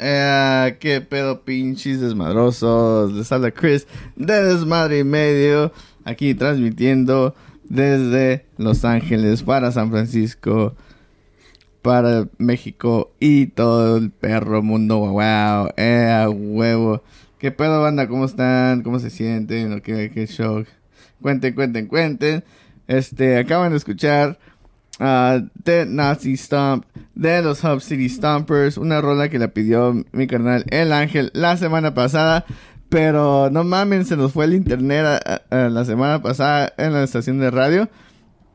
qué pedo pinches desmadrosos. Les habla Chris de Desmadre y Medio. Aquí transmitiendo desde Los Ángeles para San Francisco, para México y todo el perro mundo. Wow, eh, huevo. ¿Qué pedo, banda? ¿Cómo están? ¿Cómo se sienten? ¿Qué, qué show? Cuenten, cuenten, cuenten. Este, acaban de escuchar uh, Nazi Stomp de los Hub City Stompers, una rola que la pidió mi carnal El Ángel la semana pasada. Pero no mamen, se nos fue el internet la semana pasada en la estación de radio.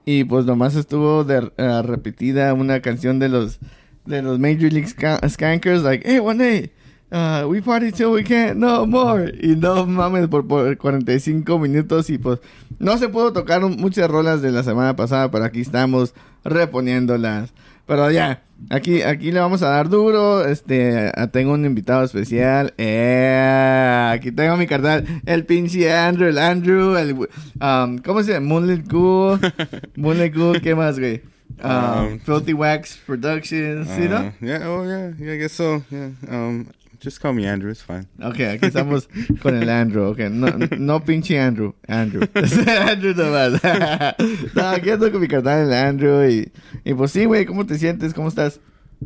Y pues nomás estuvo de, repetida una canción de los de los Major League Skankers, like, hey, one day, uh, we party till we can't no more. Y no mames, por, por 45 minutos. Y pues no se pudo tocar muchas rolas de la semana pasada, pero aquí estamos reponiéndolas. Pero ya, aquí, aquí le vamos a dar duro. Este, tengo un invitado especial. Eh, aquí tengo mi carnal, el pinche Andrew, el Andrew, el, um, ¿cómo se llama? Moonlit Ghoul. Moonlit Ghoul, ¿qué más, güey? Um, um, Filthy Wax Productions, ¿sí, no? Uh, yeah, oh, yeah, yeah, I guess so, yeah. Um, Just call me Andrew, it's fine. Ok, aquí estamos con el Andrew. Ok, no, no pinche Andrew. Andrew. Andrew nomás. no, aquí ando con mi carnal, el Andrew. Y, y pues sí, güey, ¿cómo te sientes? ¿Cómo estás?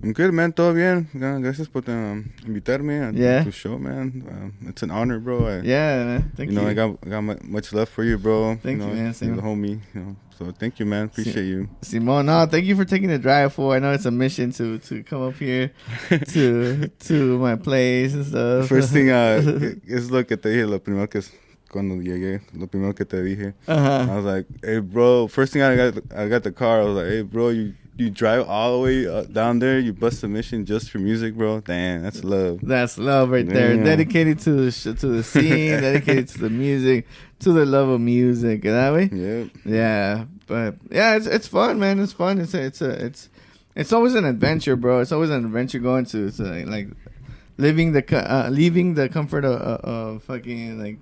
I'm good, man. Todo bien. Gracias por um, invitarme a Yeah. tu show, man. Um, it's an honor, bro. I, Yeah, man. Thank you You know. I got I got much love for you, bro. Thank you, you, man. You're the homie, you know. So thank you, man. Appreciate you. Simon. no, thank you for taking the drive for. I know it's a mission to to come up here to to my place and stuff. First thing uh, es lo que te dije, lo primero que es cuando llegué, lo primero que te dije. I uh-huh. was like, hey, bro. First thing I got, I got the car. I was like, hey, bro, you you drive all the way uh, down there. You bust a mission just for music, bro. Damn, that's love. That's love right there. Yeah. Dedicated to the sh- to the scene, dedicated to the music, to the love of music. That way. Yeah. Yeah, but yeah, it's it's fun, man. It's fun. It's a, it's a, it's it's always an adventure, bro. It's always an adventure going to to like living the uh, leaving the comfort of, of, of fucking like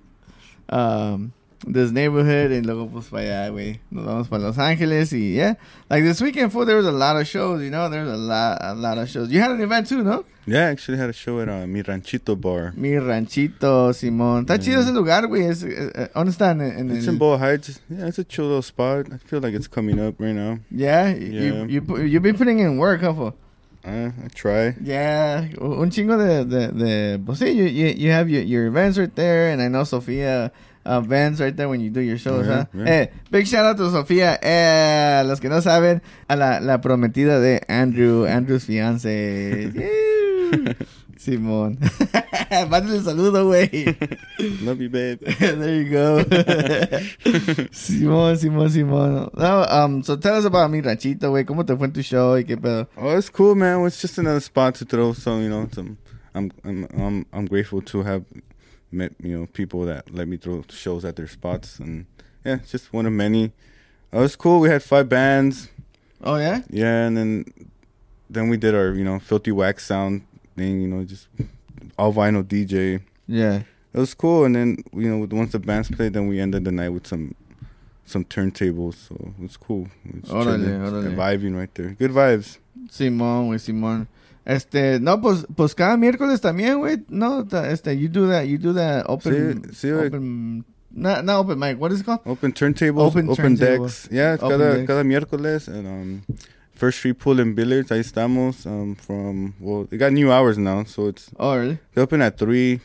um this neighborhood and luego pues para allá, güey. Nos vamos para Los Ángeles y yeah, like this weekend, for there was a lot of shows. You know, there was a lot a lot of shows. You had an event too, no? Yeah, I actually had a show at uh, Mi Ranchito Bar. Mi ranchito, Simón. Está Yeah. chido ese lugar, güey. Es, eh, ¿Dónde está? En, en It's el- in Boa Heights. Yeah, it's a chill little spot. I feel like it's coming up right now. Yeah, Yeah. you you you've been putting in work, huh? fool? Uh, I try. Yeah, un chingo de, de, de pues sí, you, you, you have your, your events right there, and I know Sofia uh, events right there when you do your shows, Yeah, huh? yeah. Eh, big shout out to Sofia, eh, los que no saben, a la, la prometida de Andrew, Andrew's fiance. Simón. Mándale saludo, güey. Love you, babe. there you go. Simón, Simón, Simón. No, um, so tell us about mi ranchito, güey. ¿Cómo te fue en tu show y qué pedo? Oh, it's cool, man. It's just another spot to throw some, you know, some. I'm I'm I'm I'm grateful to have met you know people that let me throw shows at their spots, and yeah, it's just one of many. Oh, was cool. We had five bands. Oh, yeah? Yeah, and then then we did our you know filthy wax sound thing. You know, just all vinyl DJ. Yeah. It was cool, and then you know once the bands played, then we ended the night with some some turntables. So it was cool. It was Órale, órale. vibing right there. Good vibes. Simón, güey, Simón. Este, no, pues, pues cada miércoles también, güey. No, este, you do that, you do that open, Sí, sí, open, not, not open mic, what is it called? Open turntables, Open open, turntable. decks. Yeah, it's Open cada, decks. cada miércoles. And um, First Street Pool and Billiards, ahí estamos. Um, from, well, they got new hours now. So it's, Oh, really? they open at 3.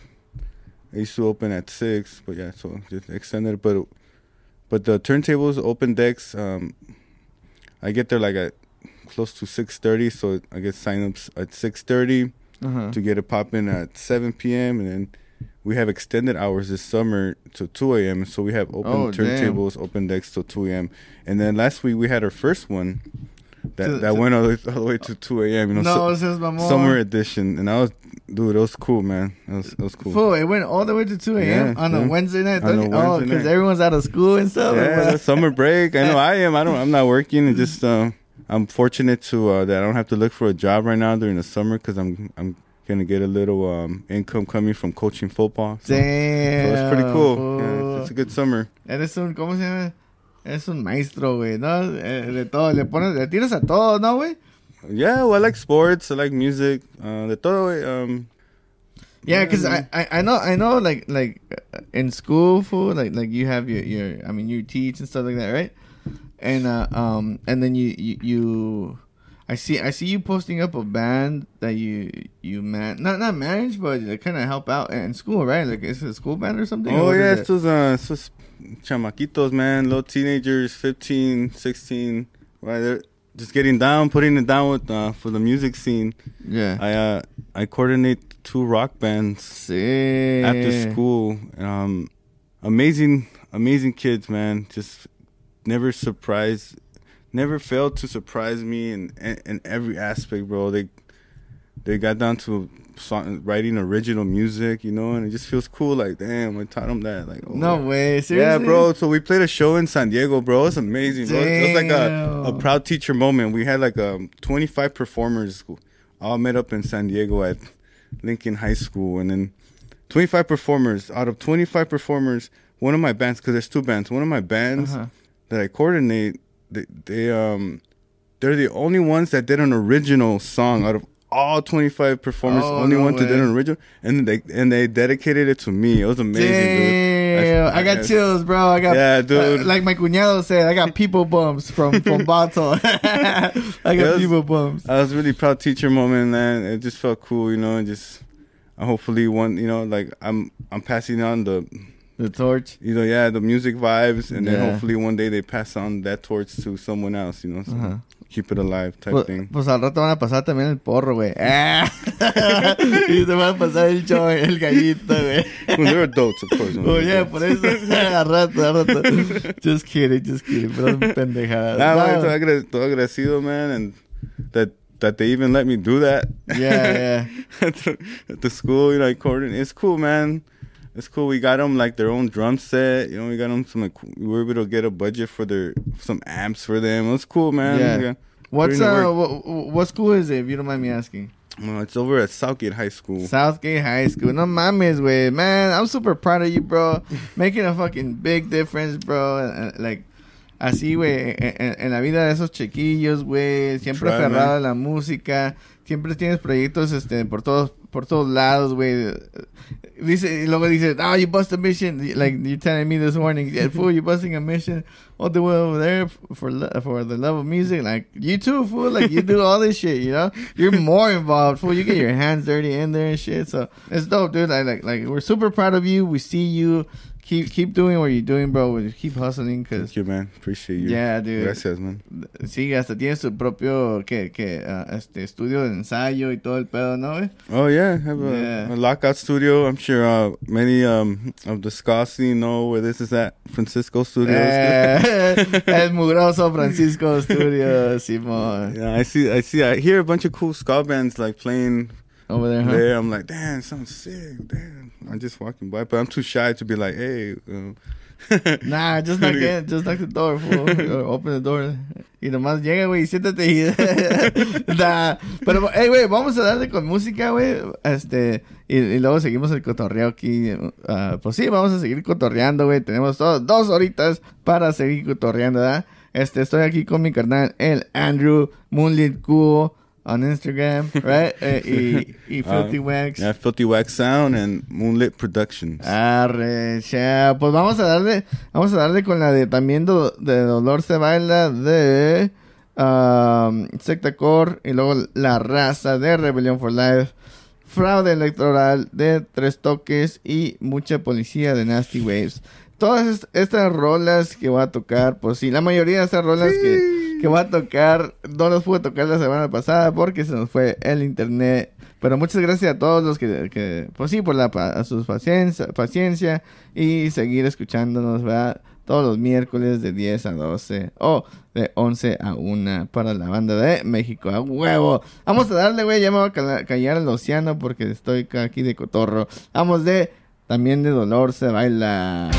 They used to open at 6. But yeah, so just extended. But but the turntables, open decks, um, I get there like at close to 6.30. So I get signups at 6.30 Uh-huh. to get it popping at 7 p.m. and then we have extended hours this summer to 2 a.m. So we have open Oh, damn. turntables, open decks till 2 a.m. And then last week we had our first one that To- that to- went all the, way, all the way to 2 a.m. You know, No, mamón. summer edition, and I was dude, it was cool, man. It was it was cool. Fool, it went all the way to 2 a.m. Yeah, on a. Wednesday night. On a don't oh, because everyone's out of school and stuff. Yeah, summer break. I know I am. I don't. I'm not working. And just uh, I'm fortunate to uh, that I don't have to look for a job right now during the summer because I'm I'm gonna get a little um, income coming from coaching football. So, so Damn. it's pretty cool. Yeah, it's a good summer. Eres un, ¿cómo se llama? Eres un maestro, güey, ¿no? Eh, De todo, le pones, le tiras a todo, ¿no, güey? Yeah, well, I like sports. I like music. Uh, de todo. Um, Yeah, because I, I I know I know like like uh, in school fool like like you have your your I mean you teach and stuff like that right, and uh um and then you you, you I see I see you posting up a band that you you man not not manage but kind of help out in school right like is it a school band or something oh what yeah, is it? estos uh, estos chamaquitos, man, little teenagers, 15, 16, right? They're just getting down, putting it down with uh, for the music scene. yeah I uh, I coordinate two rock bands. sí after school. Um, amazing, amazing kids, man. Just never surprised, never failed to surprise me in in, in every aspect, bro. They they got down to song, writing original music, you know, and it just feels cool. Like, damn, I taught them that. Like, oh, no way seriously. Yeah, bro. So we played a show in San Diego, bro. It's amazing, bro. It was like a, a proud teacher moment. We had like um 25 performers all met up in San Diego at Lincoln High School, and then 25 performers. Out of 25 performers, one of my bands, because there's two bands. One of my bands Uh-huh. That I coordinate, they, they um they're the only ones that did an original song out of all 25 performers. Oh, only no one to did an original, and they and they dedicated it to me. It was amazing, dude. Damn, I, got chills, bro. I got Yeah, dude. uh, like my cuñado said, I got people bumps from from Bato. I got Yes. people bumps. I was really proud teacher moment, man. It just felt cool, you know, and just hopefully one, you know, like I'm I'm passing on the, The torch. you know, yeah, the music vibes, and then hopefully one day they pass on that torch to someone else, you know, so Ajá. keep it alive type Pues, thing. pues al rato van a pasar también el porro, güey. Y te van a pasar el show, el gallito, güey. Well, they're adults, of course. Oh, yeah, por eso. a rato, a rato. Just kidding, just kidding. Pero pendejadas. Nah, man, No. estoy agra- estoy agradecido, man, and that that they even let me do that. Yeah, yeah. at, the, at the school, you know, like Corden. It's cool, man. It's cool. We got them like their own drum set. You know, we got them some. Like, we were able to get a budget for their some amps for them. It was cool, man. Yeah. What's uh, what, what school is it? If you don't mind me asking. Well, it's over at Southgate High School. Southgate High School. No mames, güey. Man, I'm super proud of you, bro. Making a fucking big difference, bro. Like, así, güey, en, en- la vida de esos chiquillos, güey. Siempre aferrado a la música. Siempre tienes proyectos, este, por todos, por todos lados, güey. Dice, y luego dice, oh, you bust a mission. Like, you're telling me this morning, yeah, fool, you busting a mission all the way over there for, for the love of music. Like, you too, fool. Like, you do all this shit, you know? You're more involved, fool. You get your hands dirty in there and shit. So, it's dope, dude. I, like, like, we're super proud of you. We see you. Keep, keep doing what you're doing, bro. Keep hustling, because, Thank you, man. Appreciate you. yeah, dude. Gracias, man. Sí, hasta tiene su propio, que, que, ah, este, estudio de ensayo y todo el pedo, ¿no, güey? Oh yeah, I have a, Yeah. a lockout studio. I'm sure uh, many um, of the Scossi know where this is at. Francisco Studios. Eh, el mugroso Francisco Studio, Simón. yeah, I see. I see. I hear a bunch of cool ska bands like playing Over there, huh? there. I'm like, damn, sounds sick. Damn, I'm just walking by, but I'm too shy to be like, hey. Uh, Nah, just knock it, just knock the door, fool. Or open the door. Y nomás llega, güey, siéntate y... nah. Pero, hey, güey, vamos a darle con música, güey. Este, y, y luego seguimos el cotorreo aquí. Ah, pues sí, vamos a seguir cotorreando, güey. Tenemos dos horitas para seguir cotorreando, ¿verdad? Este, estoy aquí con mi carnal, el Andrew Moonlit Cool on Instagram, right? Eh, y, y Filthy um, Wax. yeah, Filthy Wax Sound and Moonlit Productions. Arre, cha. Pues vamos a darle, vamos a darle con la de también do- de Dolor se baila de um, Secta Core y luego La Raza de Rebellion for Life, Fraude Electoral de Tres Toques y Mucha Policía de Nasty Waves. Todas est- estas rolas que voy a tocar, pues sí, la mayoría de estas rolas que, que voy a tocar no las pude tocar la semana pasada porque se nos fue el internet. Pero muchas gracias a todos los que, que pues sí, por la, a sus paciencia, paciencia y seguir escuchándonos, ¿verdad? Todos los miércoles de 10 a 12 o de 11 a 1 para la banda de México. ¡A huevo! Vamos a darle, güey. Ya me voy a callar el océano porque estoy aquí de cotorro. Vamos de... También de dolor se baila.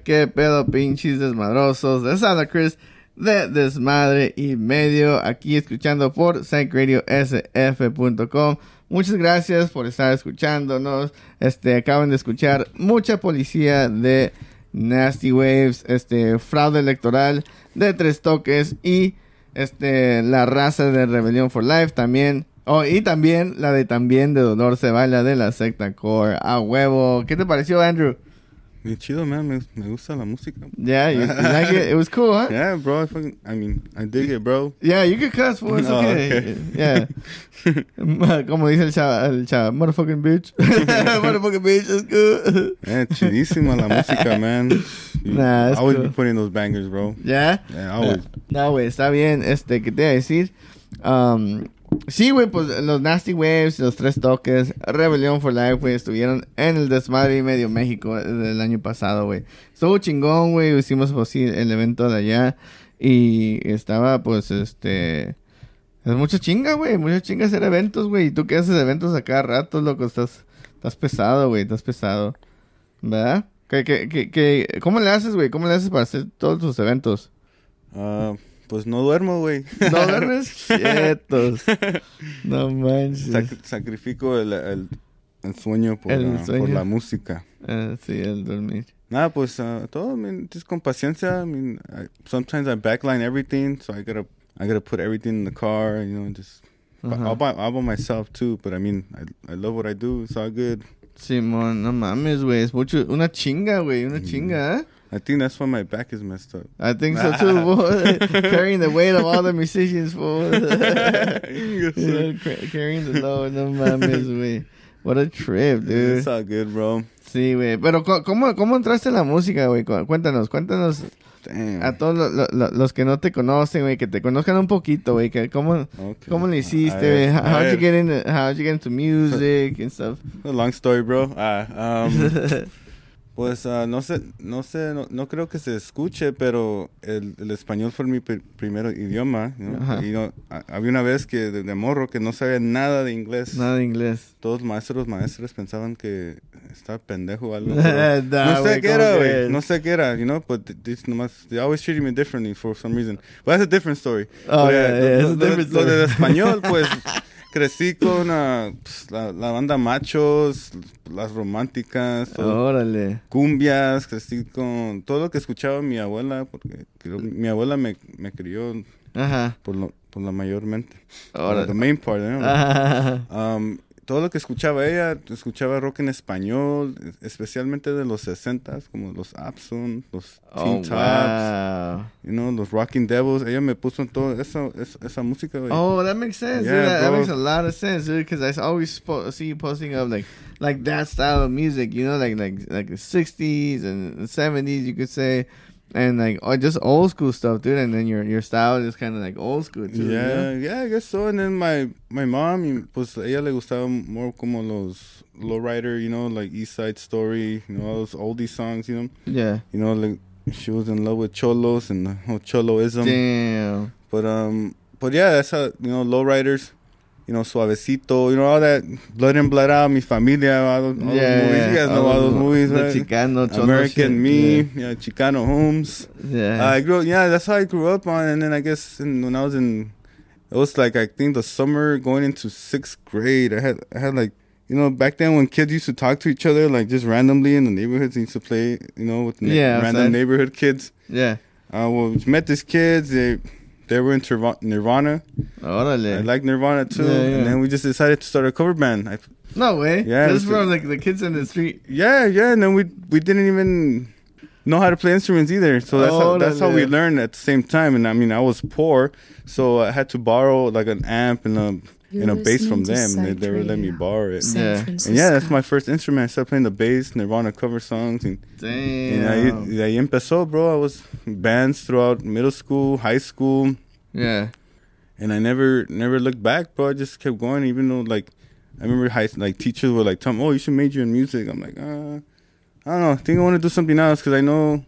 qué pedo, pinches desmadrosos de Santa Cruz de Desmadre y Medio, aquí escuchando por psychradiosf.com. Muchas gracias por estar escuchándonos. Este, acaban de escuchar mucha policía de Nasty Waves, este, fraude electoral de tres toques y este, la raza de Rebelión for Life también. Oh, y también la de también de Dolor se baila de la secta core. A huevo. ¿Qué te pareció, Andrew? Bien chido, man. Me, me gusta la música. Yeah, you, you like it? It was cool, huh? Yeah, bro. I fucking, I mean, I dig it, bro. Yeah, you can cuss, fool. It's Oh, okay. okay. Yeah. Como dice el chava, el chava, motherfucking bitch. motherfucking bitch, that's good. Yeah, chidísima la música, man. You Nah, that's always cool. be putting those bangers, bro. Yeah. Yeah, always. No, güey, está bien. Este, ¿qué te iba a decir? Um, sí, güey, pues los Nasty Waves, los tres toques, Rebelión for Life, güey, estuvieron en el desmadre y medio México del año pasado, güey. Estuvo chingón, güey, hicimos pues, sí, el evento de allá y estaba, pues, este... Es mucha chinga, güey, mucha chinga hacer eventos, güey. Y tú que haces eventos a cada rato, loco, estás, estás pesado, güey, estás pesado. ¿Verdad? ¿Qué, qué, qué, qué- ¿Cómo le haces, güey? ¿Cómo le haces para hacer todos tus eventos? Ah, pues no duermo, güey. No duermes quietos. No manches. Sac- sacrifico el, el, el sueño, por, El la, sueño. por la música. Ah, sí, el dormir. Nada, pues uh, todo, I mean, just con paciencia. I mean, I, sometimes I backline everything, so I gotta, I gotta put everything in the car, you know, and just. I'll buy, I'll buy myself too, but I mean, I, I love what I do. It's all good. Simón, no mames, güey. Es mucho. Una chinga, güey. Una chinga, ¿eh? I think that's why my back is messed up. I think so too, boy. Carrying the weight of all the musicians, fool. Carrying the load, no mames, güey. What a trip, dude. It's all good, bro. Sí, güey. Pero, ¿cómo, ¿cómo entraste en la música, güey? Cuéntanos, cuéntanos Damn. a todos lo- lo- lo- los que no te conocen, güey, que te conozcan un poquito, güey. que ¿Cómo, Okay. ¿Cómo le hiciste, güey? How, how'd you get into, how'd you get into music and stuff? A long story, bro. Ah, um, pues ah, no sé, no sé, no, no creo que se escuche, pero el, el español fue mi pr- primer idioma. Y no, ha- había una vez que de, de morro que no sabía nada de inglés. Nada de inglés. Todos los maestros, maestros pensaban que estaba pendejo o algo. pero Nah, no sé qué ¿cómo era, güey. No sé qué era, you know, but th- this nomás, they always treated me differently for some reason. But that's a different story. Oh, But, yeah, yeah, lo, it's a lo- del español, pues, crecí con pues, la, la banda Machos, las románticas, Órale. cumbias, crecí con todo lo que escuchaba mi abuela, porque creo- mi abuela me, me crió Ajá. por, lo, por la mayormente. Órale. The main part, ¿no? Ajá. Um, todo lo que escuchaba ella, escuchaba rock en español, es- especialmente de los 60s, como los Abson, los Teen Oh, Tops, wow. you know, los Rocking Devils. Ella me puso en todo esa, esa, esa música, güey. Oh, that makes sense. Yeah, dude. That, makes a lot of sense, dude. Because I always see you posting of like, like that style of music. You know, like like like the '60s and the '70s, you could say, and like oh, just old school stuff, dude. And then your your style is kind of like old school too. you Yeah, know? yeah, I guess so. And then my my mom, pues ella le gustaba more como los lowrider, you know, like East Side Story, you know, all those oldie songs, you know, Yeah. you know, like she was in love with cholos and the whole choloism. Damn. But um, but yeah, that's how you know lowriders, you know, suavecito, you know, all that blood and blood out, mi familia, all those, all yeah. those movies. You guys know all those movies, the right? Chicano, American. Me, yeah. Chicano Homes. Yeah. I grew, yeah, that's how I grew up on. And then I guess in, when I was in, it was like I think the summer going into sixth grade. I had, I had like, you know, back then when kids used to talk to each other like just randomly in the neighborhoods, they used to play, you know, with na- Yeah, random outside. neighborhood kids. yeah. Uh, well, we met these kids. They, they were into Nirvana. Órale. I like Nirvana too. Yeah, yeah. And then we just decided to start a cover band. I, no way. Yeah, Just it's from like the kids in the street. yeah, yeah. And then we we didn't even know how to play instruments either. So that's how, that's how we learned at the same time. And I mean, I was poor, so I had to borrow like an amp and a You're and a bass from them. And they, Psych they would let me borrow it. San Yeah. Francisco. And yeah, that's my first instrument. I started playing the bass, Nirvana cover songs, and, and ahí, Damn. y ahí empezó, bro. I was bands throughout middle school, high school, Yeah. and I never never looked back, bro. I just kept going, even though like I remember high like teachers were like, "Tom, oh, you should major in music." I'm like, uh, I don't know. I think I want to do something else because I know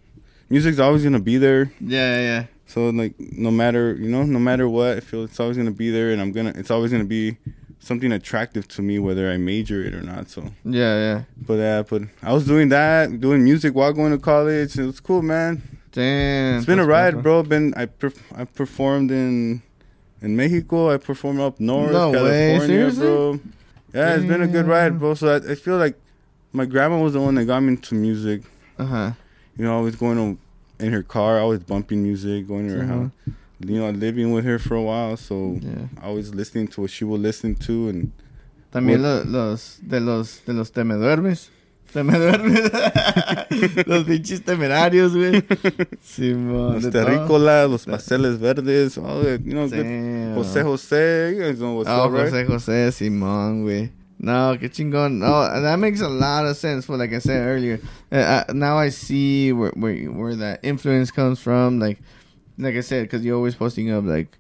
music's always gonna be there. Yeah, yeah. So like, no matter you know, no matter what, I feel it's always gonna be there, and I'm gonna, it's always gonna be something attractive to me whether I major it or not. So, Yeah, yeah. but uh, but I was doing that, doing music while going to college. It was cool, man. Damn. It's been a ride, bro. Been I perf- I performed in in Mexico. I performed up north, No way, California, seriously? bro. Yeah, it's been a good ride, bro. So I, I feel like my grandma was the one that got me into music. Uh-huh. You know, always going to, in her car, always bumping music, going to her Uh-huh. house. You know, living with her for a while, so Yeah. always listening to what she would listen to, and También lo- los de los de los te me duermes. Se me duerme. los pinches temerarios, güey. Simón. Los terrícolas, los pasteles verdes, that, you know, good- Damn. José José, you guys know what's Oh, up, right? José José Simón, güey. No, qué chingón. No, that makes a lot of sense. For like I said earlier, uh, uh, now I see where where where that influence comes from. Like, like I said, because you're always posting up like,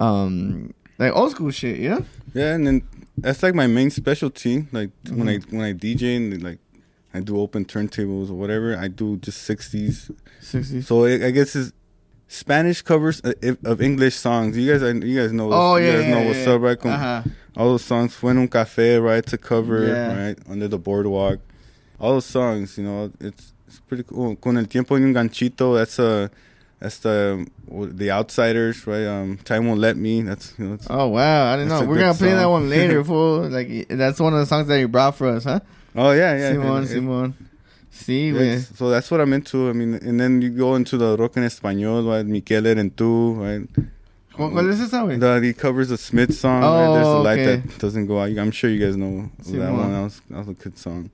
um, like old school shit. You know? Yeah, and then that's like my main specialty. Like when I Mm-hmm. when I DJ and like I do open turntables or whatever, I do just sixties. Sixties. So I I guess it's Spanish covers uh, of English songs. You guys, you guys know. Oh yeah, you yeah, guys know yeah, what's yeah. up, right? Com- Uh-huh. All those songs, "Fue en un café," right? To cover, right? Under the boardwalk. All those songs, you know, it's it's pretty cool. Con el tiempo en un ganchito. That's uh that's the the outsiders, right? Um, time won't let me. That's you know. Oh wow, I didn't know. We're gonna play that one later, fool. Like that's one of the songs that you brought for us, huh? Oh yeah, yeah. It- Simon. Sí, güey. so that's what I'm into. I mean, and then you go into the rock en español, right? Miquel Erentu, right? ¿Cuál es esa, güey? The, he covers the Smith song. Oh, right? There's a Oh, light okay. that doesn't go out. I'm sure you guys know that one. That was, that was a good song.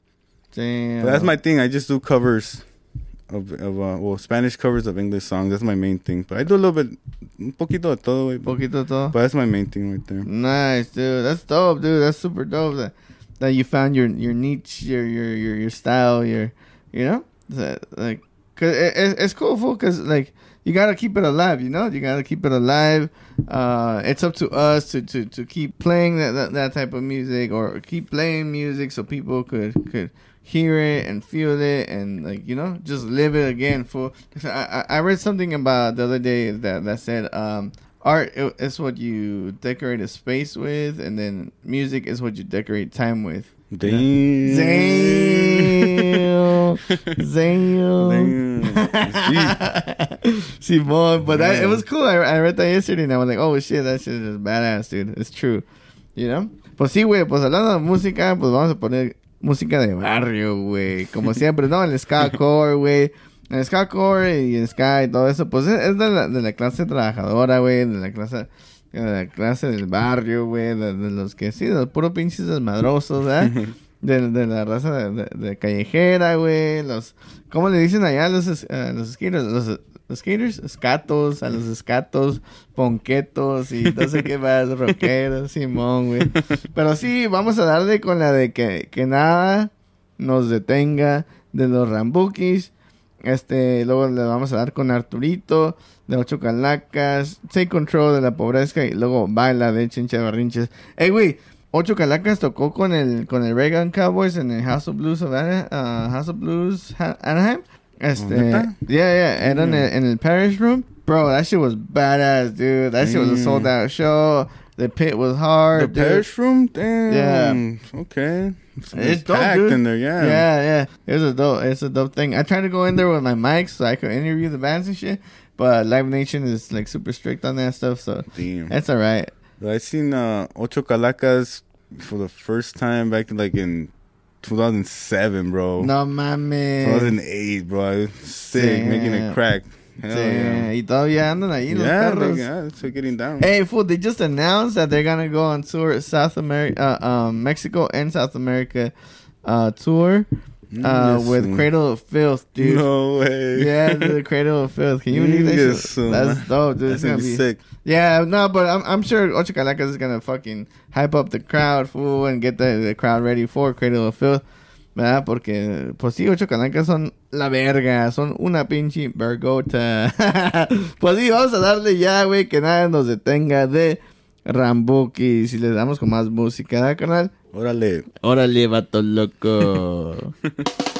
Damn. But that's my thing. I just do covers of, of uh, well, Spanish covers of English songs. That's my main thing. But I do a little bit, un poquito de todo, güey, poquito todo. but that's my main thing right there. Nice, dude. That's dope, dude. That's super dope. That that you found your your niche, your your your, your style, your you know, like, cause it, it, it's cool, fool. Cause like you gotta keep it alive, you know. You gotta keep it alive. Uh, it's up to us to to to keep playing that that, that type of music or keep playing music so people could could hear it and feel it and like you know just live it again for I, I I read something about the other day that that said um art is what you decorate a space with and then music is what you decorate time with Damn. Damn. Damn. Damn. Simon, but that, it was cool. I, I read that yesterday and I was like, oh shit, that shit is badass, dude. It's true. You know? Pues sí, güey, pues hablando de música, pues vamos a poner música de barrio, güey. Como siempre, ¿no? El ska core, güey. El ska core y el ska y todo eso, pues es, es de, la, de la clase trabajadora, güey. De la clase, de la clase del barrio, güey. De, de los que sí, de los puros pinches desmadrosos, ¿verdad? De, de la raza de, callejera, güey. Los, ¿cómo le dicen allá a los, los skaters? Los, los skaters, escatos, a los escatos, ponquetos y no sé qué más, rockeros, Simón, güey. Pero sí, vamos a darle con la de que, que nada nos detenga de los Rambukis. Este, luego le vamos a dar con Arturito, de Ocho Calacas, Take Control de la Pobreza y luego Baila de Chincha Barrinches. Ey, güey, Ocho Calacas tocó con el con el Reagan Cowboys en el House of Blues of Ana- uh, House of Blues Ha- Anaheim. Este, yeah, yeah, era en el, en el Parish Room. Bro, that shit was badass, dude. That shit was a sold out show. The pit was hard. The dude. room? Damn. Okay. It's dope, packed dude. in there, yeah. Yeah, yeah. It's a dope. It's a dope thing. I tried to go in there with my mic so I could interview the bands and shit, but Live Nation is like super strict on that stuff, so Damn. that's all right. I seen uh, Ocho Calacas for the first time back in, like in 2007, bro. No mames. 2008, bro. Sick, making Damn. it crack. Yeah. Y todavía andan ahí los Yeah, perros. yeah, getting down. Hey, fool! They just announced that they're gonna go on tour South America, uh, um, Mexico and South America, uh, tour, uh, Yes, with mm. Cradle of Filth, dude. No way. Yeah, the Cradle of Filth. Can you believe? Yes, That's dope, dude. That's It's gonna be sick. Yeah, no, but I'm I'm sure Ocho Calacas is gonna fucking hype up the crowd, fool, and get the, the crowd ready for Cradle of Filth. ¿Verdad? Porque, pues sí, Ocho Calacas son la verga, son una pinche vergota. pues sí, vamos a darle ya, güey, que nada nos detenga de Rambuki. Si le damos con más música, ¿verdad, carnal? Órale. Órale, vato loco.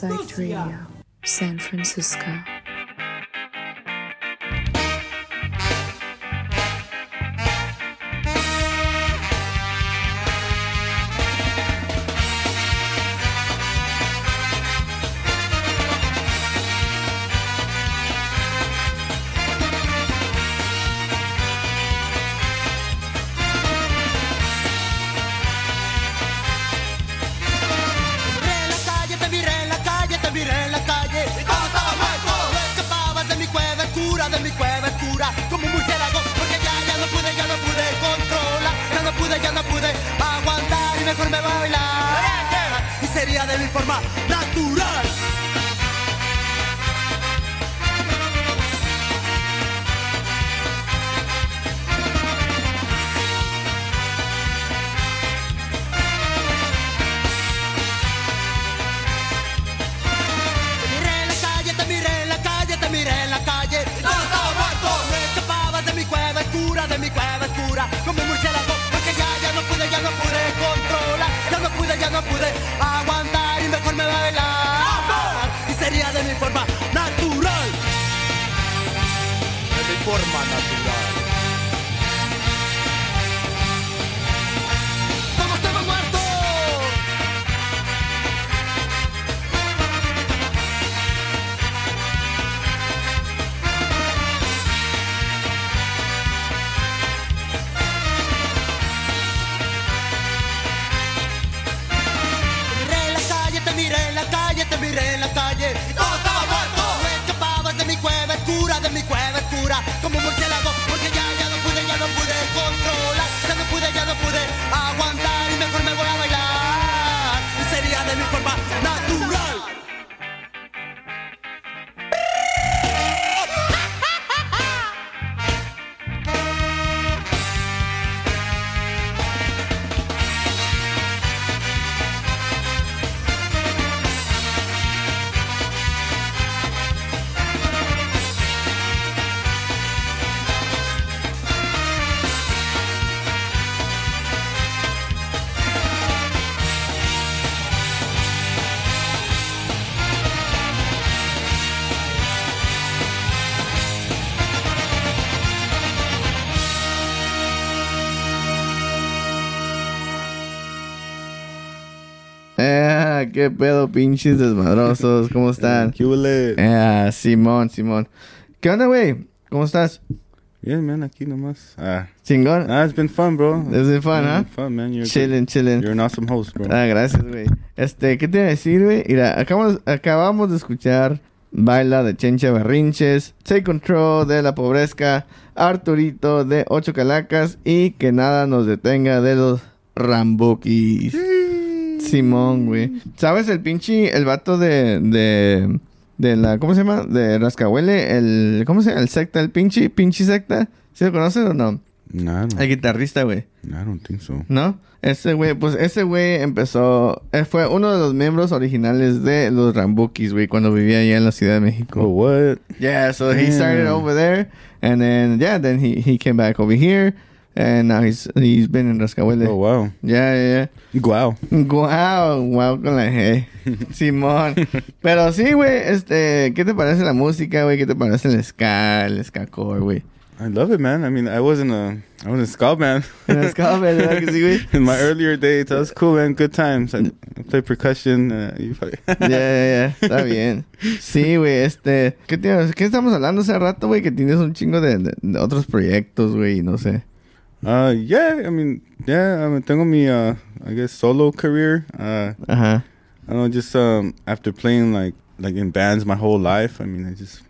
Insight Radio, San Francisco. Qué pedo, pinches desmadrosos. ¿Cómo están? ¿Qué huele? Eh, Simón, Simón. ¿Qué onda, güey? ¿Cómo estás? Yeah, man, aquí nomás. Ah, ¿Chingón? ah, it's been fun, bro. It's been fun, Yeah, huh? Fun, man. You're Chilling, chilling. You're an awesome host, bro. Ah, gracias, güey. Este, ¿qué te iba a decir, güey? Mira, acabamos, acabamos de escuchar Baila de Chencha Berrinches, Take Control de La Pobrezca, Arturito de Ocho Calacas y Que Nada Nos Detenga de los Rambukis. Simón, güey. ¿Sabes el pinche, el vato de, de, de la, ¿cómo se llama? De Rascahuele, el, ¿cómo se llama? El secta, el pinche, pinche secta. ¿Sí lo conoces o no? I don't, El guitarrista, güey. I don't think so. ¿No? Ese güey, pues ese güey empezó, eh, fue uno de los miembros originales de los Rambukis, güey, cuando vivía allá en la Ciudad de México. Oh, what? Yeah, so he started over there, and then, yeah, then he, he came back over here. And now he's he's been in Rascahuele. Oh wow. Yeah, yeah, yeah. Wow. Wow, wow con la G. Simón. Pero sí, güey, este, ¿qué te parece la música, güey? ¿Qué te parece el ska, el ska core, güey? I love it, man. I mean, I wasn't a, I wasn't a scout man. El ska, ¿verdad que sí, güey? In my earlier days, that was cool, man. Good times. I, I played percussion. Uh, you probably- Ya, ya, ya, está bien. Sí, güey, este, ¿qué, te- ¿qué estamos hablando hace rato, güey? Que tienes un chingo de, de- de otros proyectos, güey, no sé. Uh, yeah, I mean, yeah, I mean, tengo mi, uh, I guess, solo career. Uh, huh. I don't know, just um, after playing like like in bands my whole life. I mean, I just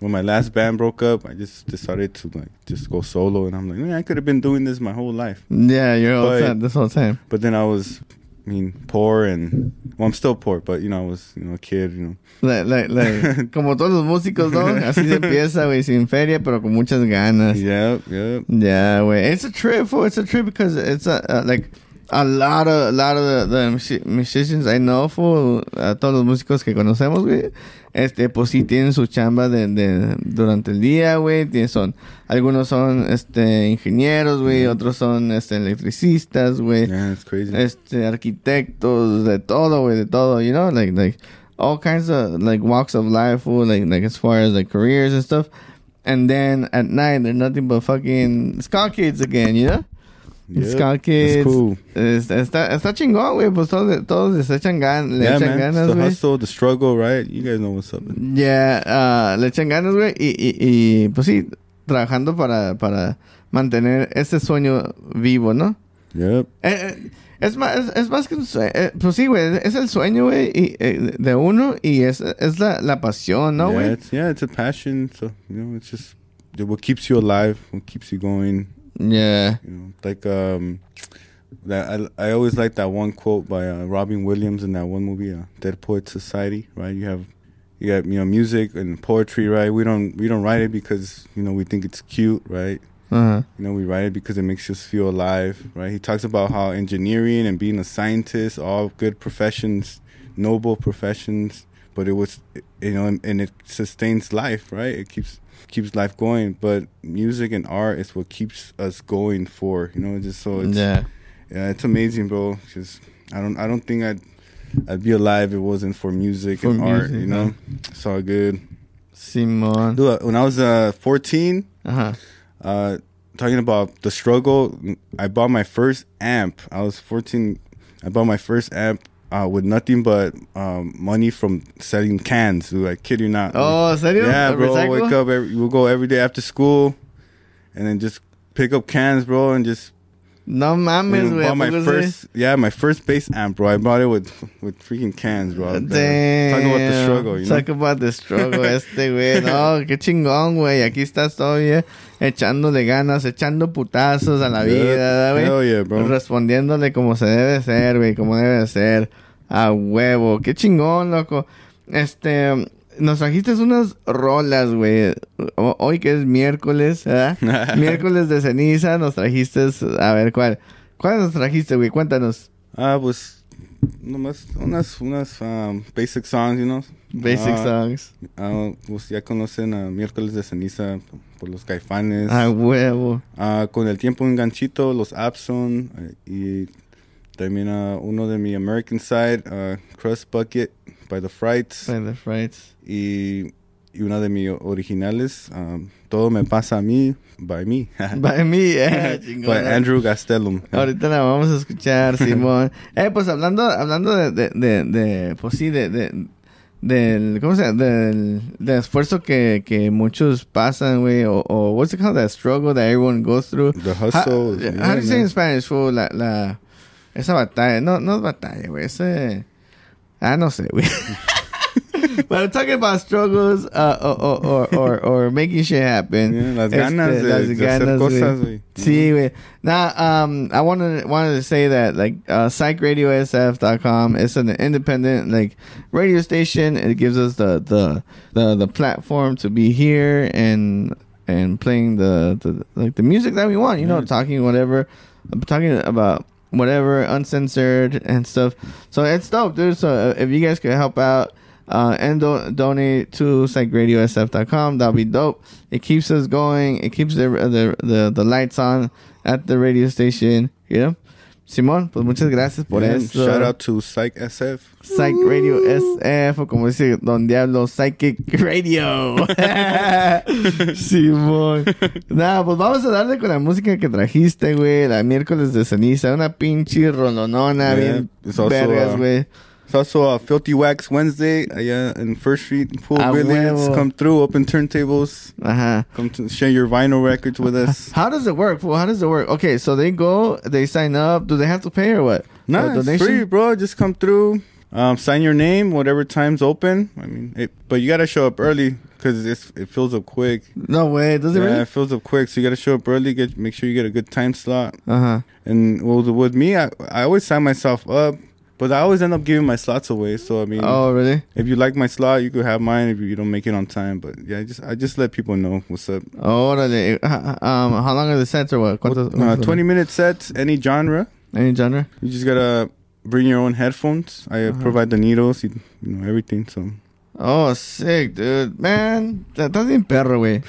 when my last band broke up, I just decided to like just go solo, and I'm like, man, I could have been doing this my whole life. Yeah, you're all set this whole time. But then I was, I mean, poor, and well, I'm still poor, but you know, I was, you know, a kid, you know. Like, like, like, como todos los músicos, ¿no? Así se empieza, güey, sin feria, pero con muchas ganas. Yep, yep. Yeah, güey. It's a trip, fool. It's a trip because it's a, uh, like a lot of a lot of the, the musicians I know, fool, a todos los músicos que conocemos, güey. Este, pues sí tienen su chamba de, de durante el día, güey. Tienen- Son, algunos son, este, ingenieros, güey. Otros son, este, electricistas, güey. Yeah, it's crazy. Este, arquitectos, de todo, güey, de todo, you know, like, like, all kinds of, like, walks of life, fool, like, like, as far as, like, careers and stuff. And then at night, they're nothing but fucking ska kids again, you know? Yep, ska kids. Cool. Está, está, está chingón, güey, pues todos, todos les echan, gan le yeah, echan man. It's ganas, the güey. hustle, the struggle, right? You guys know what's up. man. Ya, ah, le echan ganas, güey, y, y, y, pues sí, trabajando para, para mantener ese sueño vivo, ¿no? Yep. Eh, eh, es, más, es, es más que un sueño. eh, pues sí, güey. Es el sueño, güey, y, eh, de uno y es, es la, la pasión, ¿no, yeah, güey? it's yeah, it's a passion. So you know, it's just what keeps you alive, what keeps you going. Yeah. You know, like um, that I I always like that one quote by uh, Robin Williams in that one movie, uh, Dead Poet Society. Right? You have you got you know music and poetry, right? We don't we don't write it because you know we think it's cute, right? Uh-huh. You know, we write it because it makes us feel alive, right? He talks about how engineering and being a scientist, all good professions, noble professions, but it was, you know, and, and it sustains life, right? It keeps keeps life going. But music and art is what keeps us going for, you know. Just so it's Yeah. yeah, it's amazing, bro. Because I don't I don't think I'd I'd be alive if it wasn't for music For and art, you know. It's all good. Simón. Dude, when I was uh 14. Ajá. Uh, talking about the struggle, I bought my first amp. I was 14. I bought my first amp uh, with nothing but um, money from selling cans. Dude, I kid you not. Oh, ¿en serio? yeah, ¿El bro. recycle? Wake up. Every, we'll go every day after school, and then just pick up cans, bro, and just No mames, güey. bought my first. Yeah, my first bass amp, bro. I bought it with with freaking cans, bro. Damn. Talking about the struggle, you know. Talk about the struggle este, güey. No, qué chingón, güey. Aquí estás todavía echándole ganas, echando putazos a la vida, ¿verdad, güey? Hell yeah, bro. Respondiéndole como se debe ser, güey. Como debe de ser. A huevo. Qué chingón, loco. Este... Nos trajiste unas rolas, güey. Hoy que es miércoles, ¿verdad? miércoles de ceniza, nos trajiste... A ver, ¿cuál? ¿Cuál nos trajiste, güey? Cuéntanos. Ah, pues nomás unas unas um, basic songs, you know. Basic Ah, songs. ah, pues ya conocen a Miércoles de Ceniza por los Caifanes. A huevo. Ah, con el tiempo un ganchito, los Abson eh, y también ah, uno de mi American Side, ah, Crust Bucket by the Frights By the Frights. y, y una de mis originales, um, Todo me pasa a mí, by me, By me, eh, by Andrew Gastelum. Ahorita la vamos a escuchar, Simón. eh, pues hablando, hablando de, de, de, de- pues sí, de, de, del, ¿cómo se llama? Del, del esfuerzo que, que muchos pasan, güey, o, o, what's it called, that struggle that everyone goes through. The hustle. How, yeah, how do you say in Spanish, fool? La, la, esa batalla, no, no es batalla, güey, ese, ah, no sé, güey. But I'm talking about struggles, uh, or, or, or, or making shit happen. Yeah, las Este, ganas de, las de ganas, hacer cosas, güey. Sí, güey. Now, um, I wanted wanted to say that like uh, psychradiosf.com is an independent like radio station. It gives us the the the, the platform to be here and and playing the, the like the music that we want. You know, Yeah. talking whatever, I'm talking about whatever uncensored and stuff. So it's dope, dude. So uh, if you guys could help out. Uh, and do- donate to psychradiosf.com. That'll be dope. It keeps us going. It keeps the the the, the lights on at the radio station. Know? Simón, pues muchas gracias por eso. Shout out to Psych SF. Psych Radio SF, o como dice Don Diablo, Psychic Radio. Simón. Nada, pues vamos a darle con la música que trajiste, güey. La miércoles de ceniza. Una pinche rolonona, Yeah, bien vergas, uh, güey. It's also a Filthy Wax Wednesday allá in First Street, Pool A Billiards. huevo. Come through, open turntables. Ajá. Come to share your vinyl records with us. How does it work? fool? How does it work? Okay, so they go, they sign up. Do they have to pay or what? Nah, A it's free, bro. Just come through. Um, sign your name, whatever time's open. I mean, it, but you gotta show up early because it fills up quick. No way. Does it yeah, really? it fills up quick, so you gotta show up early. Get make sure you get a good time slot. Uh huh. And well, with me, I, I always sign myself up, but I always end up giving my slots away. So I mean, Oh, really? if you like my slot, you could have mine. If you don't make it on time, but yeah, I just I just let people know what's up. Órale. Uh, Um, how long are the sets or what? ¿Cuántos- Uh, Twenty minute sets, any genre. Any genre? You just gotta bring your own headphones. I uh, provide the needles, you, you know everything. So Oh, sick, dude. Man, that doesn't perro, güey.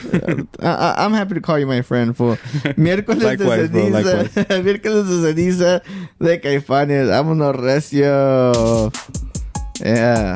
I, I, I'm happy to call you my friend, fool. Miércoles Likewise, de bro, ceniza. Miércoles de ceniza de caifanes. Vámonos, recio. Yeah.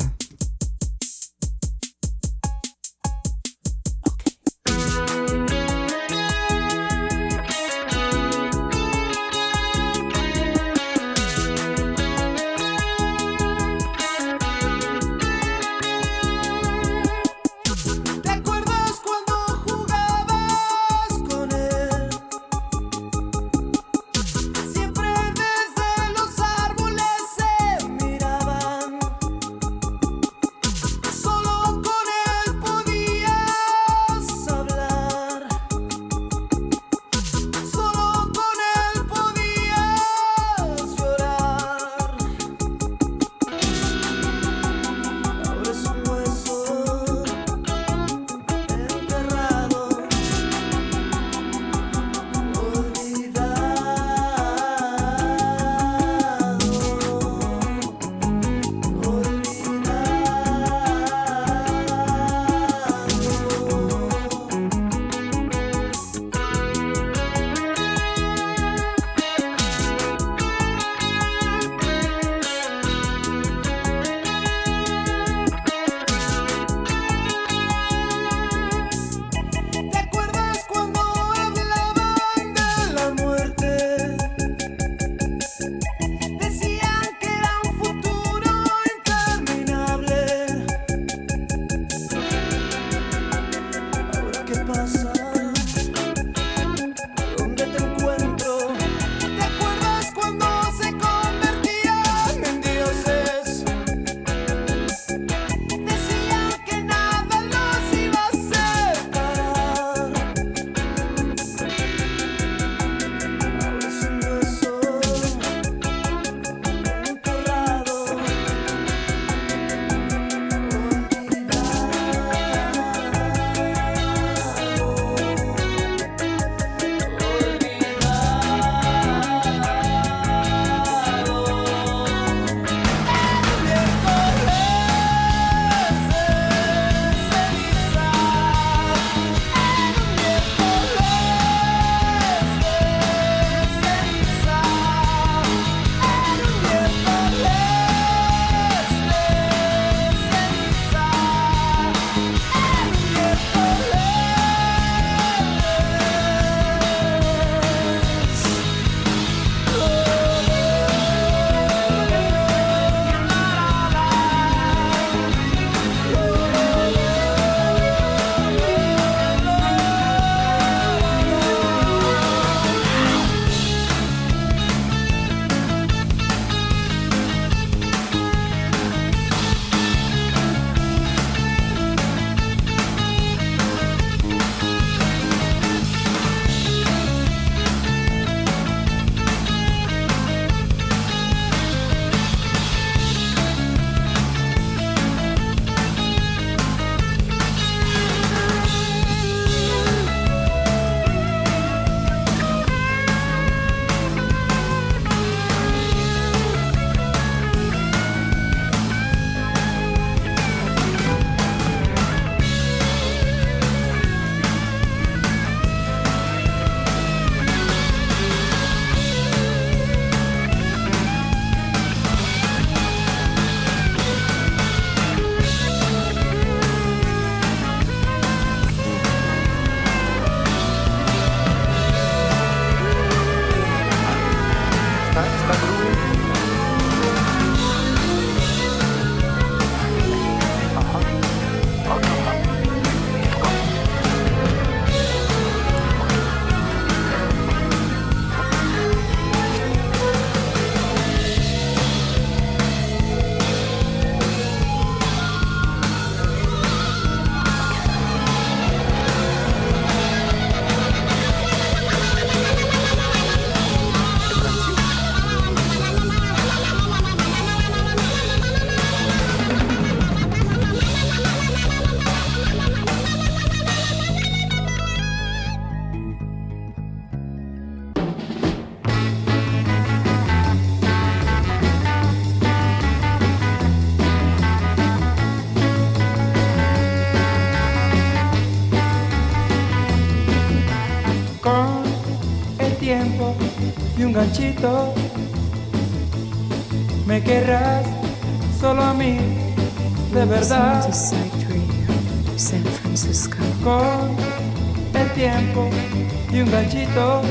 Un ganchito,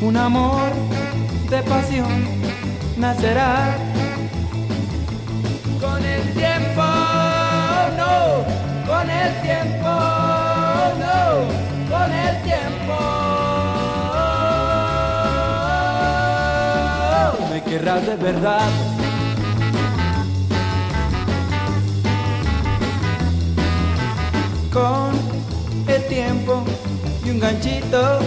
un amor de pasión nacerá. Con el tiempo, no, con el tiempo, no, con el tiempo. Me querrás de verdad. con el tiempo y un ganchito.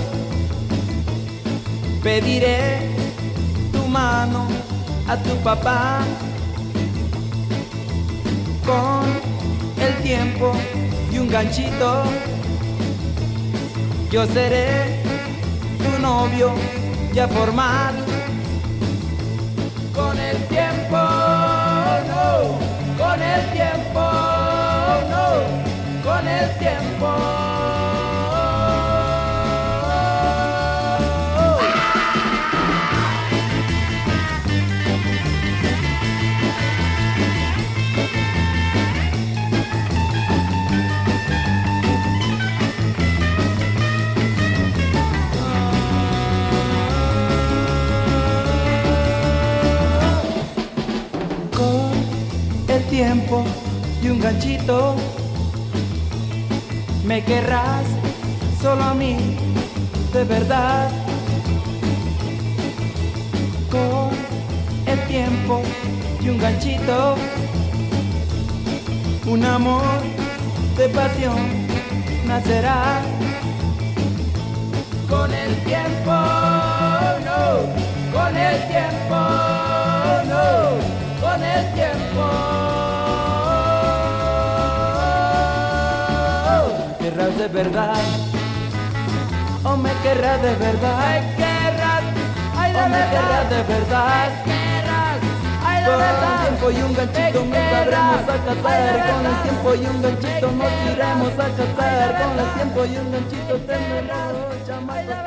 Pediré tu mano a tu papá. Con el tiempo y un ganchito. Yo seré tu novio ya formal. Con el tiempo, no, con el tiempo, no con el tiempo. Un ganchito me querrás solo a mí, de verdad. Con el tiempo y un ganchito, un amor de pasión nacerá. Con el tiempo, no, con el tiempo, no, con el tiempo. Querrás de verdad. O me querrás de verdad. Ay querrás ay de me querrás de verdad. Querrás ay de verdad. tiempo y un ganchito nos sabremos a casar con el tiempo y un ganchito nos iremos a casar con el tiempo y un ganchito tendremos chamacos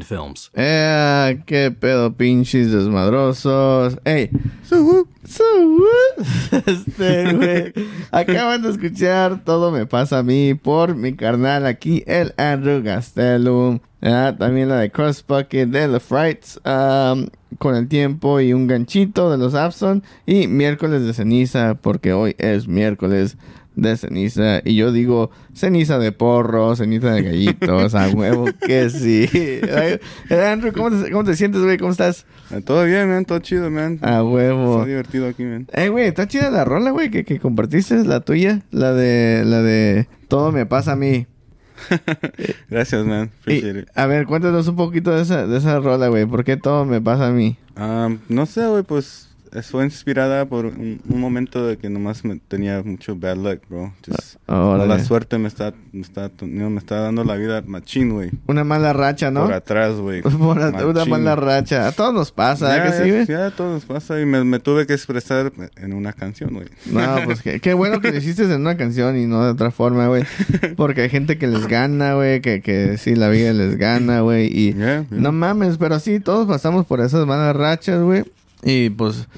films. Eh, qué pedo, pinches desmadrosos. Ey, su, su, este. Acaban de escuchar Todo me pasa a mí por mi carnal aquí, el Andrew Gastelum. Ah, también la de Cross Bucket de The Frights. um, con el tiempo y un ganchito de los Abson. Y miércoles de ceniza, porque hoy es miércoles de ceniza. Y yo digo ceniza de porro, ceniza de gallitos, a huevo que sí. Ay, Andrew, ¿cómo te, cómo te sientes, güey? ¿Cómo estás? Eh, Todo bien, man. Todo chido, man. A huevo. Está divertido aquí, man. Eh, güey, está chida la rola, güey, que, que compartiste, la tuya, la de, la de Todo me pasa a mí. Gracias, man. Y, Appreciate it. a ver, cuéntanos un poquito de esa, de esa rola, güey, ¿por qué todo me pasa a mí? Um, no sé, güey, pues eh, fue inspirada por un, un momento de que nomás me tenía mucho bad luck, bro. Just, Ah, la suerte me está, me está, me está dando la vida machín, güey. Una mala racha, ¿no? Por atrás, güey. A- una mala racha. A todos nos pasa, Ya, ¿eh? que sí, ya, güey? ya, todo nos pasa y me, me tuve que expresar en una canción, güey. No, pues qué, qué bueno que lo hiciste en una canción y no de otra forma, güey. Porque hay gente que les gana, güey, que, que sí, la vida les gana, güey. Y Yeah, yeah. no mames, pero sí, todos pasamos por esas malas rachas, güey. Y pues,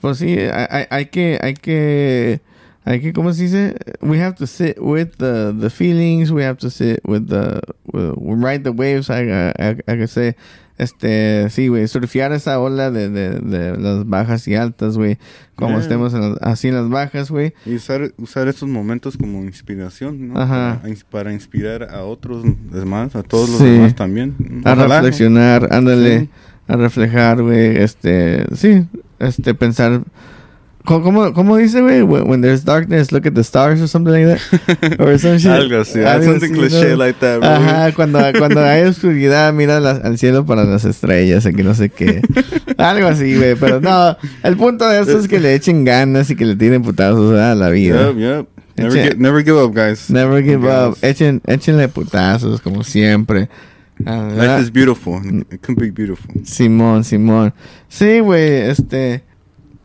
pues sí, hay, hay- hay que, hay que, hay que, ¿cómo se dice? We have to sit with the, the feelings, we have to sit with the, with- ride the waves, I, I, I could say. Este, sí, güey, surfear esa ola de, de, de las bajas y altas, güey. Como Yeah. estemos en las- así en las bajas, güey. Y usar, usar esos momentos como inspiración, ¿no? Ajá. Para, ins- para inspirar a otros demás, a todos los Sí. demás también. A reflexionar, ándale. Sí. A reflejar, güey. Este, sí, este, pensar. ¿Cómo, cómo, dice, güey? When, when there's darkness, look at the stars or something like that. Or some shit. Algo así, Algo something así, cliché ¿no? like that. Ajá, cuando, cuando hay oscuridad, mira las- al cielo para las estrellas, aquí no sé qué. Algo así, güey. Pero no, el punto de eso es que le echen ganas y que le tiren putazos a la vida. Yep, yep. Never, Eche- never give up, guys. Never give up. Echen, échenle putazos, como siempre. Ah, ¿verdad? Life is beautiful. It can be beautiful. Simón, Simón. Sí, güey, este.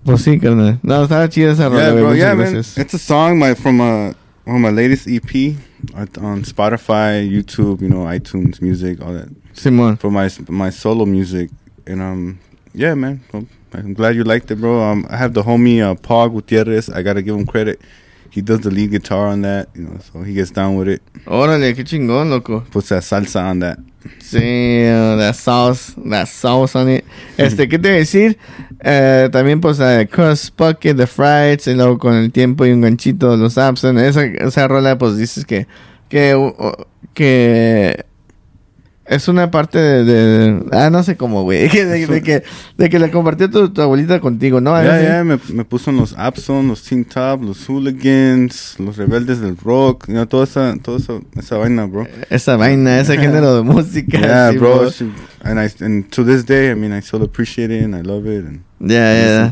Pues sí, carnal. No, estaba chida esa rola, Yeah, bro. Yeah, man. It's a song my, from uh, one of my latest EP on Spotify, YouTube, you know, iTunes, music, all that. Simón. For my my solo music, and um, yeah, man. I'm glad you liked it, bro. Um, I have the homie uh, Pog Gutierrez. I gotta give him credit. He does the lead guitar on that, you know, so he gets down with it. Órale, qué chingón, loco. Puts that salsa on that. Sí, uh, that sauce, that sauce on it. Este, ¿qué te voy a decir? Eh, también, pues, uh, Cross Bucket, The Frights, y luego con el tiempo y un ganchito de los Abson. Esa, esa rola, pues, dices que, que, uh, que es una parte de, de- ah, no sé cómo, güey, que de, de que, de que le compartió tu, tu abuelita contigo, ¿no? Yeah, Así. yeah, me, me puso en los Abson, los Teen Top, los Hooligans, los Rebeldes del Rock, you know, toda esa, toda esa, esa vaina, bro. Esa vaina, ese género de música. Yeah, sí, bro. she- and I and to this day, I mean, I still appreciate it and I love it and Ya, I ya.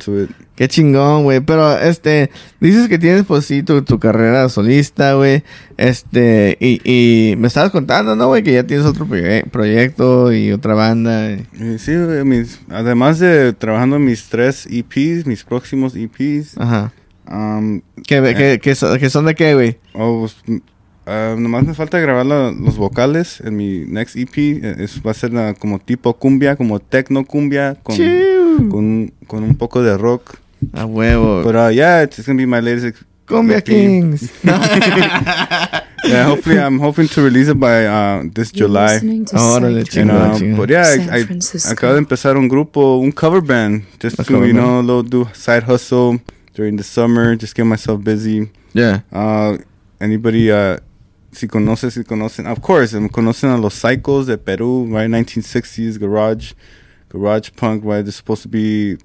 Qué chingón, güey. Pero, este, dices que tienes, pues sí, tu, tu carrera solista, güey. Este, y, y me estabas contando, ¿no, güey? Que ya tienes otro proye- proyecto y otra banda. y- Y sí, güey, mis, además de trabajando en mis tres EPs, mis próximos EPs, Ajá. um, ¿Qué, qué- qué so- qué son de qué, güey? oh, ah, nomás me falta grabar la- los vocales en mi next EP. eh, Es, va a ser la- como tipo cumbia, como techno cumbia, con, con, con un poco de rock. A huevo. But uh, yeah, it's gonna be my latest. ex- Cumbia EP. Kings. Yeah, hopefully I'm hoping to release it by uh, this You're July. Órale, uh, but yeah, I, I acabo de empezar un grupo, un cover band, just A to you know, little do side hustle during the summer, just get myself busy. Yeah. Uh, anybody, uh, si conoce, si conocen, of course, conocen a los Psychos de Perú, right? 1960s garage, garage punk, right? They're supposed to be,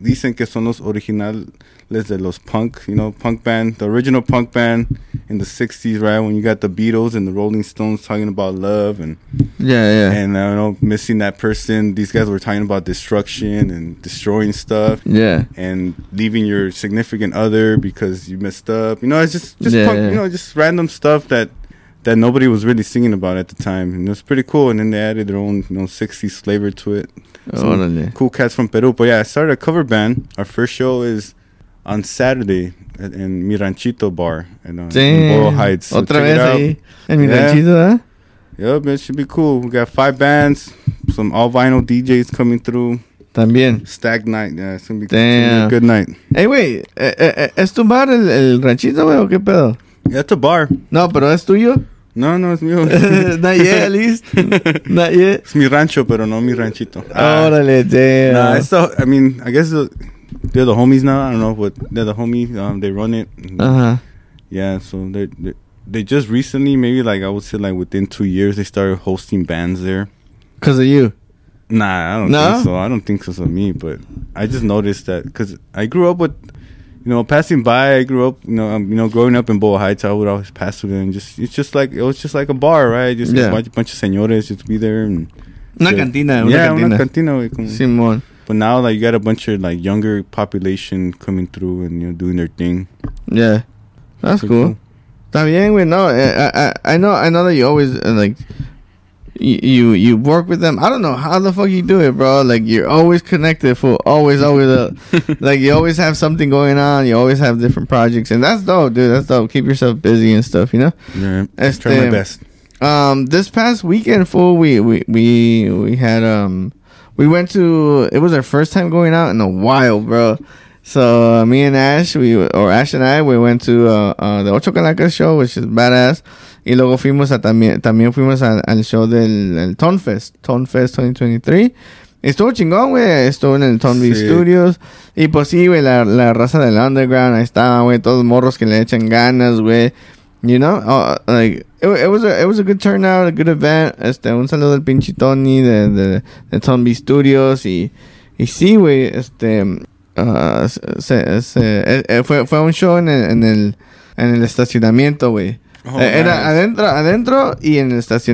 dicen que son los originales de los punk, you know, punk band, the original punk band in the 60s, right? When you got the Beatles and the Rolling Stones talking about love and Yeah, yeah. and uh, I don't know, missing that person. These guys were talking about destruction and destroying stuff yeah. and leaving your significant other because you messed up. You know, it's just just Yeah, punk, yeah. you know, just random stuff that that nobody was really singing about at the time, and it was pretty cool. And then they added their own you know '60s flavor to it. Órale. cool cats from Peru. But yeah, I started a cover band. Our first show is on Saturday at, in Mi Ranchito Bar in, uh, in Boyle Heights. So Otra vez ahí. En mi Yeah. ¿eh? Yep, it should be cool. We got five bands, some all vinyl DJs coming through. También. Stag night, yeah, it's gonna be, it's gonna be a good night. Ey, güey, eh, eh, eh, ¿es tu bar el, el ranchito, güey, o qué pedo? Yeah, it's a bar. No, pero es tuyo. No, no, it's mío. Not yet, at least. Not yet. it's mi rancho, pero no mi ranchito. Ah, Órale, damn. Nah, it's the, I mean, I guess the, they're the homies now. I don't know, but they're the homies. Um, they run it. Ajá. Yeah, so they they just recently, maybe like I would say, like within two years, they started hosting bands there. Because of you. Nah, I don't No? think so. I don't think so for me, but I just noticed that because I grew up with, you know, passing by. I grew up, you know, um, you know, growing up in Boa Heights. I would always pass through there, and just it's just like it was just like a bar, right? Just Yeah. a bunch, bunch of señores just be there and Una shit. cantina, una yeah, cantina. una cantina. como- Simón. But now, like, you got a bunch of like younger population coming through and you know doing their thing. Yeah. That's Pretty cool. Está bien, güey. No, eh, I, I, I know, I know that you always uh, like, you, you you work with them. I don't know how the fuck you do it, bro. Like you're always connected, for always, always, uh, like you always have something going on. You always have different projects, and that's dope, dude. That's dope. Keep yourself busy and stuff, you know. Yeah, Este- try my best. Um, this past weekend, full we we we we had um we went to it was our first time going out in a while, bro. So uh, me and Ash, we or Ash and I, we went to uh, uh the Ocho Calacas show, which is badass. Y luego fuimos a también también fuimos al, al show del el Tone Fest, Tone Fest 2023. Estuvo chingón, güey. Estuvo en el B Sí. Studios. Y pues sí, güey, la, la raza del underground, ahí estaba, güey. Todos los morros que le echan ganas, güey. You know, uh, like it, it was a it was a good turnout, a good event. Este, un saludo al pinche Tony de de, de Studios y y sí, güey, este uh, se, se- fue fue un show en el en el, en el estacionamiento, güey. Oh, Eh, Era nice. adentro adentro y en el That's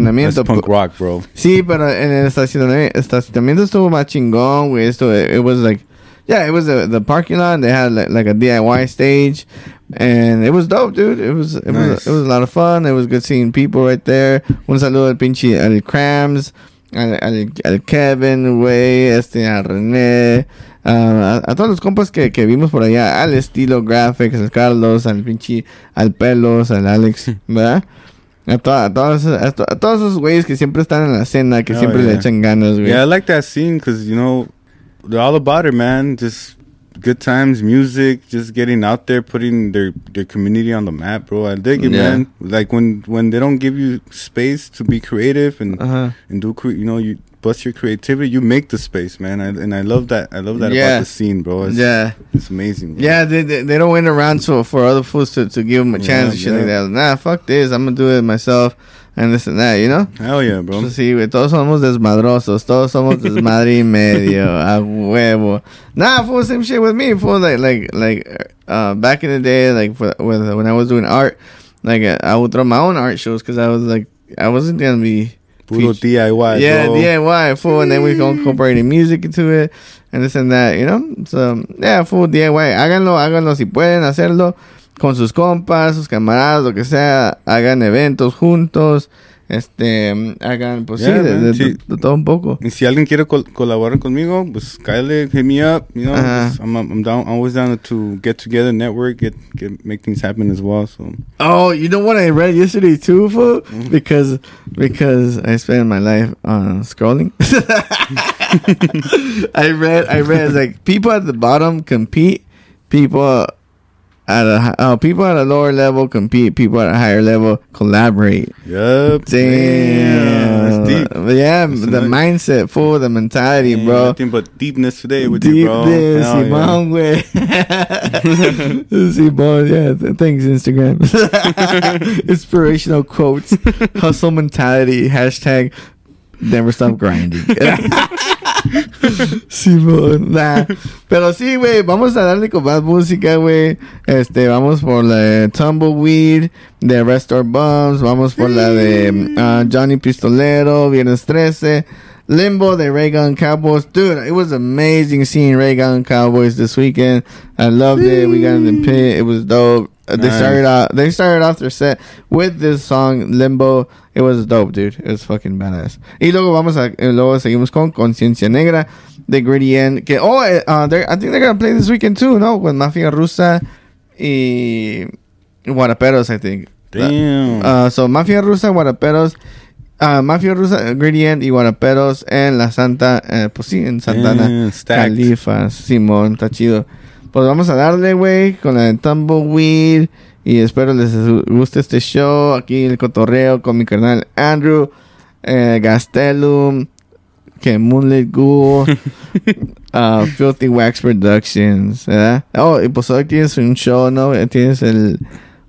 punk rock, bro. Sí, pero en el estacionamiento, estacionamiento estuvo más chingón, güey. Esto, it was like, yeah, it was the, the parking lot. They had like, like a DIY stage, and it was dope, dude. It was it was it was a lot of fun. It was good seeing people right there. Un saludo al pinche al Crams, al, al, al Kevin, güey, este, a René. Ah, a, a todos los compas que, que vimos por allá, al estilo graphics, al Carlos, al pinche, al Pelos, al Alex, ¿verdad? A, to- a todos, a, to- a todos esos güeyes que siempre están en la cena, que Oh, siempre le yeah. echan ganas, güey. Yeah, I like that scene because you know they're all about it, man. Just good times, music, just getting out there, putting their their community on the map, bro. I dig it, Yeah. man. Like when when they don't give you space to be creative and Uh-huh. and do cre- you know you bust your creativity, you make the space, man. I, and I love that. I love that Yeah. about the scene, bro. It's, Yeah. it's amazing. Bro. Yeah, they, they, they don't wait around so for other fools to, to give them a chance Yeah, and shit like that. Nah, fuck this. I'm gonna do it myself and this and that, you know? hell yeah, bro. Pues sí, güey, todos somos desmadrosos, todos somos desmadre y medio, a huevo. Nah, fool, same shit with me, fool. Like, like, like, uh, back in the day, like, for, with, when I was doing art, like, uh, I would throw my own art shows because I was like, I wasn't gonna be. Puro DIY, Yeah, bro. DIY, fool, and then we incorporating music into it and this and that, you know? So, yeah, full DIY. Háganlo, háganlo si pueden hacerlo con sus compas, sus camaradas, lo que sea. Hagan eventos juntos. Este, hagan, pues Yeah, sí, de, de- sí. de todo un poco. Y si alguien quiere col- colaborar conmigo, pues Kyle, hit me up. You know, just- I'm, I'm down. I'm always down to get together, network, get, get make things happen as well. So Oh, you know what I read yesterday too, fool? Mm-hmm. Because because I spend my life on scrolling. I read I read like people at the bottom compete, people at a uh, people at a lower level compete, people at a higher level collaborate. Yup. Damn. But yeah, That's the nice. mindset, fool, the mentality, Yeah, bro. Nothing but deepness today with you, bro. Deepness, Hell yeah. Simón, güey. Simón, yeah. th- Thanks, Instagram. Inspirational quotes, hustle mentality, hashtag never stop grinding. Simón, nah. Pero sí, güey, vamos a darle con más música, güey. Este, vamos por la de Tumbleweed, de Restore Bums, vamos por la de ah, Johnny Pistolero, Viernes 13. Limbo de Ray Gun Cowboys. Dude, it was amazing seeing Ray Gun Cowboys this weekend. I loved it. We got in the pit. It was dope. They Nice. started out. They started off their set with this song Limbo. It was dope, dude. It was fucking badass. Y luego vamos a, luego seguimos con Conciencia Negra de Gritty End. Que oh, eh, uh, they're- I think they're gonna play this weekend too, no? With Mafia Rusa y Guaraperos, I think. Damn. Uh, so Mafia Rusa, Guaraperos, uh, Mafia Rusa, End y Guaraperos en la Santa, eh, pues sí, en Santana. Califas, Simón, está chido. Pues vamos a darle, güey, con la de Tumbleweed. Y espero les guste este show. Aquí el cotorreo con mi carnal Andrew, eh, Gastelum, que Moonlit Ghoul, uh, Filthy Wax Productions, ¿verdad? Oh, y pues hoy tienes un show, ¿no? Tienes el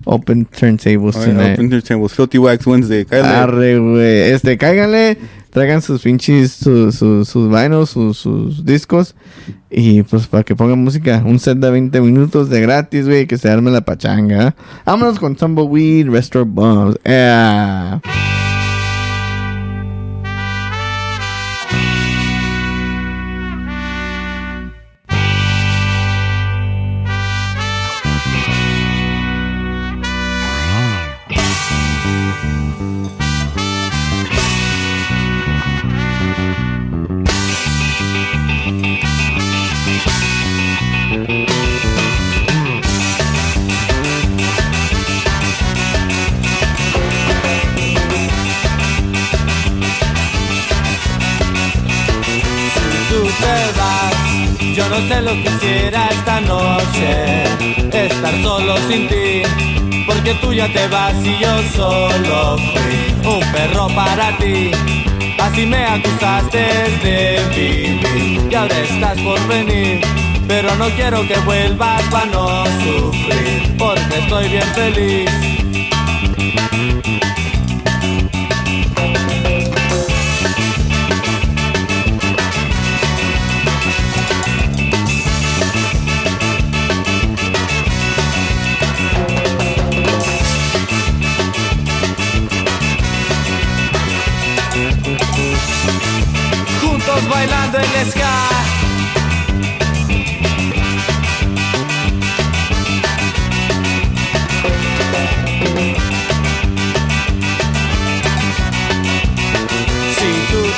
Open Turntables right, tonight. open your tables. Filthy Wax Wednesday. Cállate. Arre, güey. Este, cáiganle, traigan sus pinches, sus, sus, sus vinyls, sus, sus discos. Y pues para que pongan música. Un set de 20 minutos de gratis, güey, que se arme la pachanga. Vámonos con Tumbleweed, Restore Bombs. Yeah. Tú ya te vas y yo solo fui un perro para ti. Así me acusaste de vivir y ahora estás por venir. Pero no quiero que vuelvas para no sufrir, porque estoy bien feliz.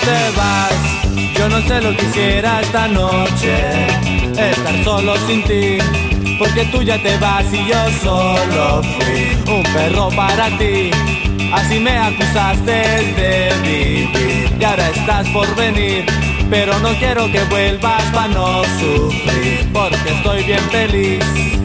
Te vas, yo no sé lo que hiciera esta noche. Estar solo sin ti, porque tú ya te vas y yo solo fui un perro para ti. Así me acusaste de vivir y ahora estás por venir. Pero no quiero que vuelvas para no sufrir, porque estoy bien feliz.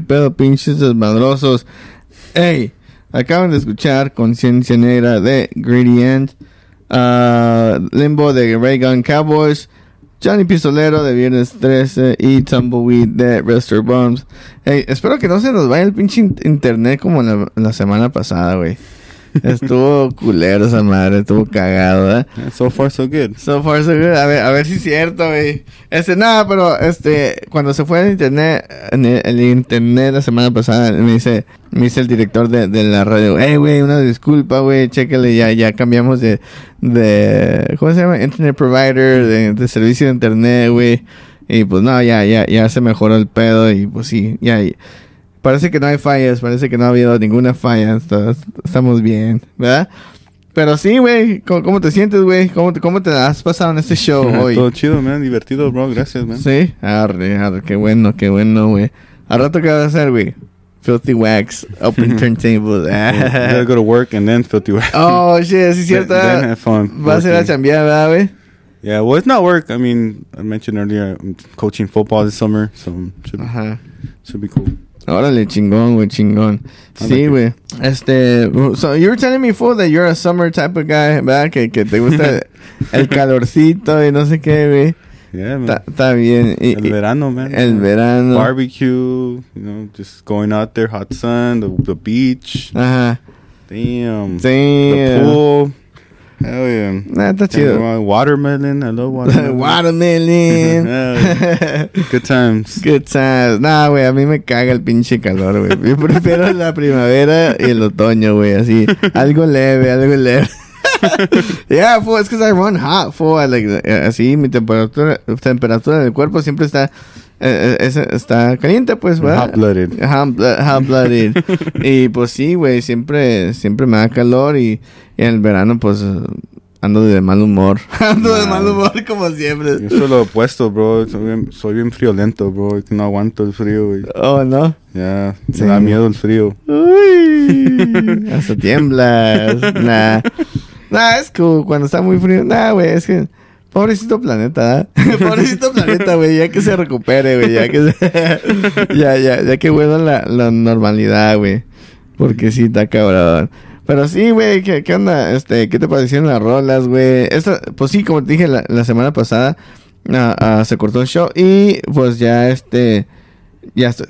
Qué pedo, pinches desmadrosos. Hey, acaban de escuchar Conciencia Negra de Gradient, ah, Limbo de Ray Gun Cowboys, Johnny Pistolero de Viernes 13 y Tumbleweed de Rester Bombs. Hey, espero que no se nos vaya el pinche in- internet como la, la semana pasada, güey. Estuvo culero esa madre, estuvo cagado, ¿eh? So far, so good. So far so good. A ver, a ver si es cierto, güey. Este, nada, pero este, cuando se fue el internet, en el, el internet la semana pasada, me dice, me dice el director de, de la radio, hey, güey, una disculpa, güey, chéquele, ya, ya cambiamos de, de, ¿cómo se llama? Internet provider, de, de servicio de internet, güey. Y pues no, ya, ya, ya se mejoró el pedo y pues sí, ya, ya. Parece que no hay fallas, parece que no ha habido ninguna falla, estamos bien, ¿verdad? Pero sí, güey, ¿cómo, cómo te sientes, güey? ¿Cómo te, ¿Cómo te has pasado en este show hoy? Todo chido, man. Divertido, bro. Gracias, man. Sí, arre, arre, qué bueno, qué bueno, güey. Al rato, ¿qué vas a hacer, güey? Filthy Wax, Open Turntables. You gotta go to work and then filthy wax. oh, shit, sí es cierto. Then, then have fun. Vas a ir a working. chambear, ¿verdad, güey? Yeah, well, it's not work. I mean, I mentioned earlier, I'm coaching football this summer, so should, Ajá. should be cool. Órale, chingón, güey, chingón. Sí, güey. Este, so you were telling me before that you're a summer type of guy, ¿verdad? Que, que te gusta el calorcito y no sé qué, güey. Yeah, man. Está bien. Y- El verano, man. el verano. Barbecue, you know, just going out there, hot sun, the, the beach. Ajá. Damn. Sí. The pool. Hell yeah. Nah, go wrong. Watermelon. I love watermelon. Watermelon. Good times. Good times. Nah, güey, a mí me caga el pinche calor, güey. Yo prefiero la primavera y el otoño, güey, así. Algo leve, algo leve. yeah, fool, it's because I run hot, fool. I like, eh, así, mi temperatura, temperatura del cuerpo siempre está, eh, eh, es- está caliente, pues, ¿verdad? Hot-blooded. Hot, blo- hot-blooded. y pues sí, güey, siempre, siempre me da calor y, y en el verano, pues, ando de mal humor. ando de mal humor como siempre. Yo soy lo opuesto, bro. Soy bien, soy bien friolento, bro. No aguanto el frío, güey. Oh, no. Ya, Sí. me da miedo el frío. Uy, hasta tiemblas. Nah. Nah, es cool. Cuando está muy frío. Nah, güey, es que. Pobrecito planeta, ¿eh? Pobrecito planeta, güey. Ya que se recupere, güey. Ya que se- ya, ya, ya que vuelva la, la normalidad, güey. Porque sí, está cabrón. Pero sí, güey, ¿qué, ¿qué onda? Este, ¿qué te parecieron las rolas, güey? Pues sí, como te dije la, la semana pasada, ah, se cortó el show y pues ya este, ya estoy,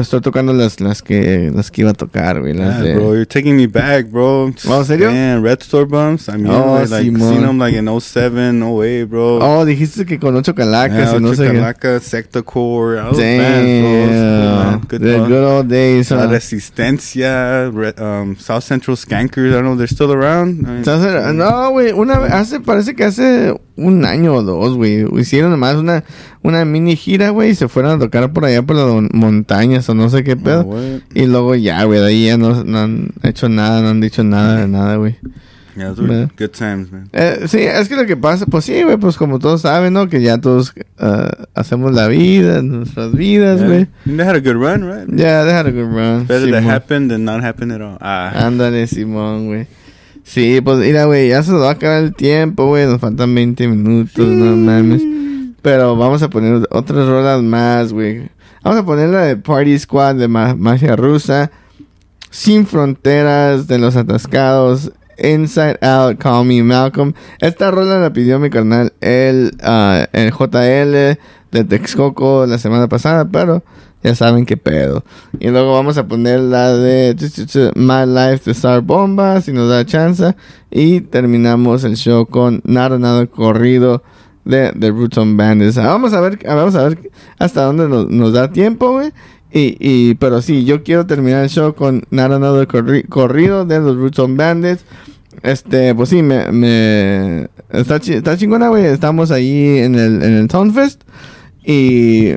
estoy- tocando las, las que, las que iba a tocar, güey. Las Yeah, de- bro, you're taking me back, bro. Oh, ¿en serio? Man, Red Store Bumps. I mean, Oh, like, like Simón. seen them like in 07, 08, bro. Oh, dijiste que con ocho calacas yeah, y no sé qué. Chicalaca, Sector Core. Bro. Damn. man. Good The fun. good old days. La huh? Resistencia, Re- um, South Central Skankers. I don't know, they're still around. I mean, no, güey, una hace, parece que hace un año o dos, güey, hicieron nomás una, una mini gira, güey, y se fueron a tocar por allá por las mon- montañas o no sé qué pedo. y luego ya, güey, de ahí ya no, no han hecho nada, no han dicho nada de nada, güey. Yeah, good times, man. Eh, sí, es que lo que pasa, pues sí, güey, pues como todos saben, ¿no? Que ya todos ah, hacemos la vida, nuestras vidas, Yeah. güey. And They had a good run, right? Ya, they had a good run. Better that Simón. happened than not happen at all. Ah. Ándale, Simón, güey. Sí, pues mira, güey, ya se nos va a acabar el tiempo, güey. Nos faltan 20 minutos, no mames. Pero vamos a poner otras rolas más, güey. Vamos a poner la de Party Squad de Ma- Magia Rusa. Sin Fronteras de Los Atascados. Inside Out, Call Me Malcolm. Esta rola la pidió mi carnal, el, ah, el JL de Texcoco la semana pasada, pero ya saben qué pedo. Y luego vamos a poner la de My Life de Star Bomba, si nos da chance. Y terminamos el show con Nada Nada Corrido de The Ruton Bandits. Ah, Vamos a ver, ah, vamos a ver hasta dónde nos, nos da tiempo, güey. Y, y, pero sí, yo quiero terminar el show con Nada Nada Corri- Corrido de los Ruton Bandits. Este, pues sí, me, me está, chi- está chingona, güey. Estamos ahí en el, en el Tone Fest. Y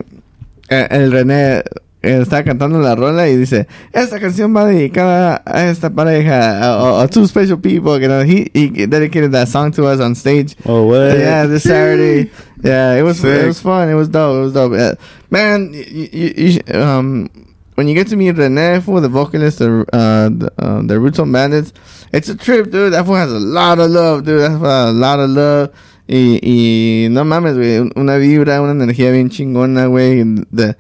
eh, el René eh, está cantando la rola y dice, esta canción va dedicada a esta pareja, a, a- two special people. You know, he, he dedicated that song to us on stage. Oh, what? Yeah, this Saturday. Yeah, it was it was fun. It was dope. It was dope. Uh, man, you, you, you, um, when you get to meet René, fool, the vocalist, the uh, the, uh, the Roots on Bandits, it's a trip, dude. That fool has a lot of love, dude. That fool has a lot of love. Y, y no mames, güey, un- una vibra, una energía bien chingona, güey. The,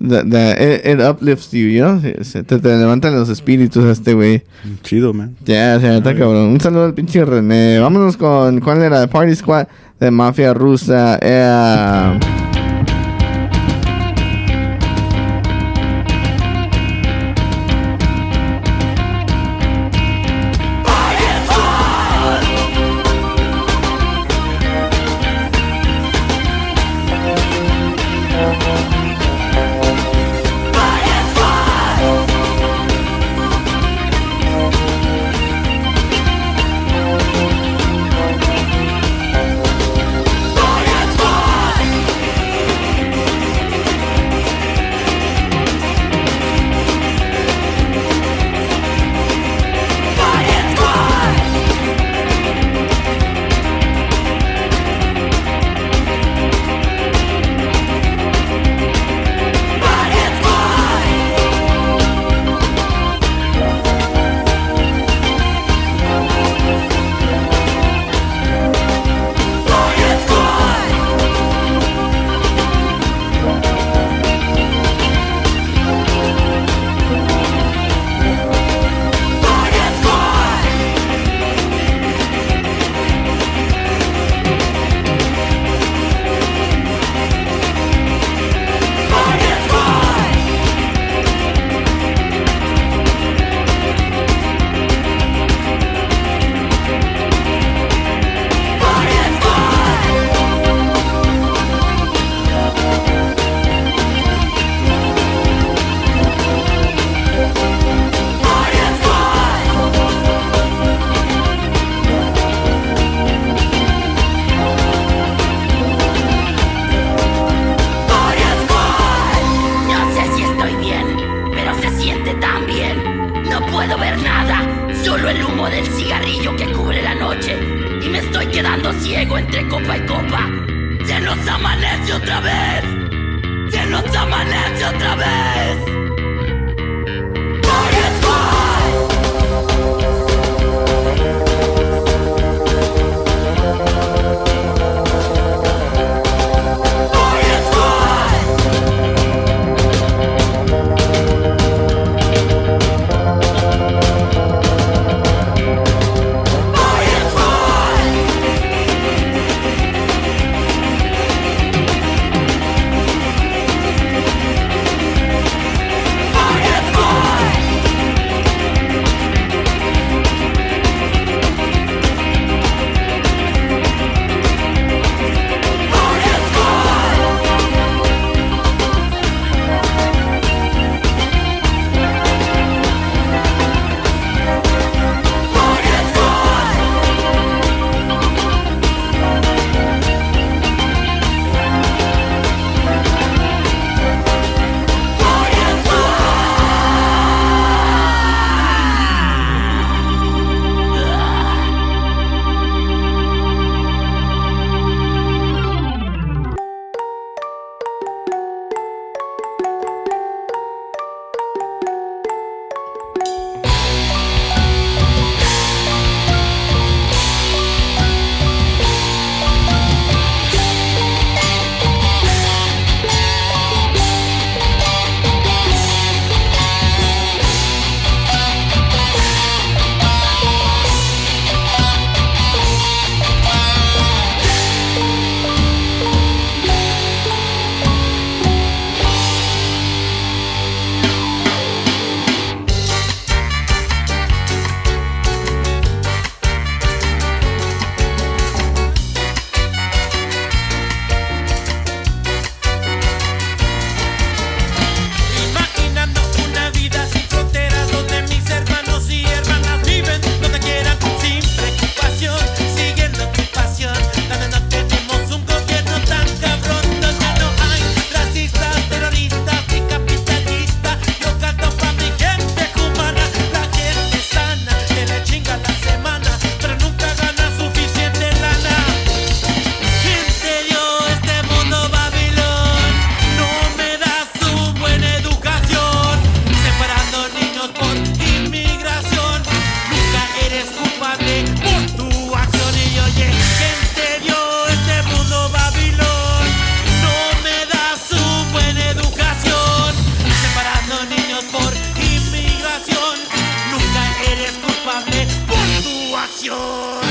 that, that it, it uplifts you, you know? Se- Te, te levantan los espíritus a este güey. Chido, man. Ya, se está cabrón. Un saludo al pinche René. Vámonos con, ¿cuál era? Party Squad de Mafia Rusa. Era... What's?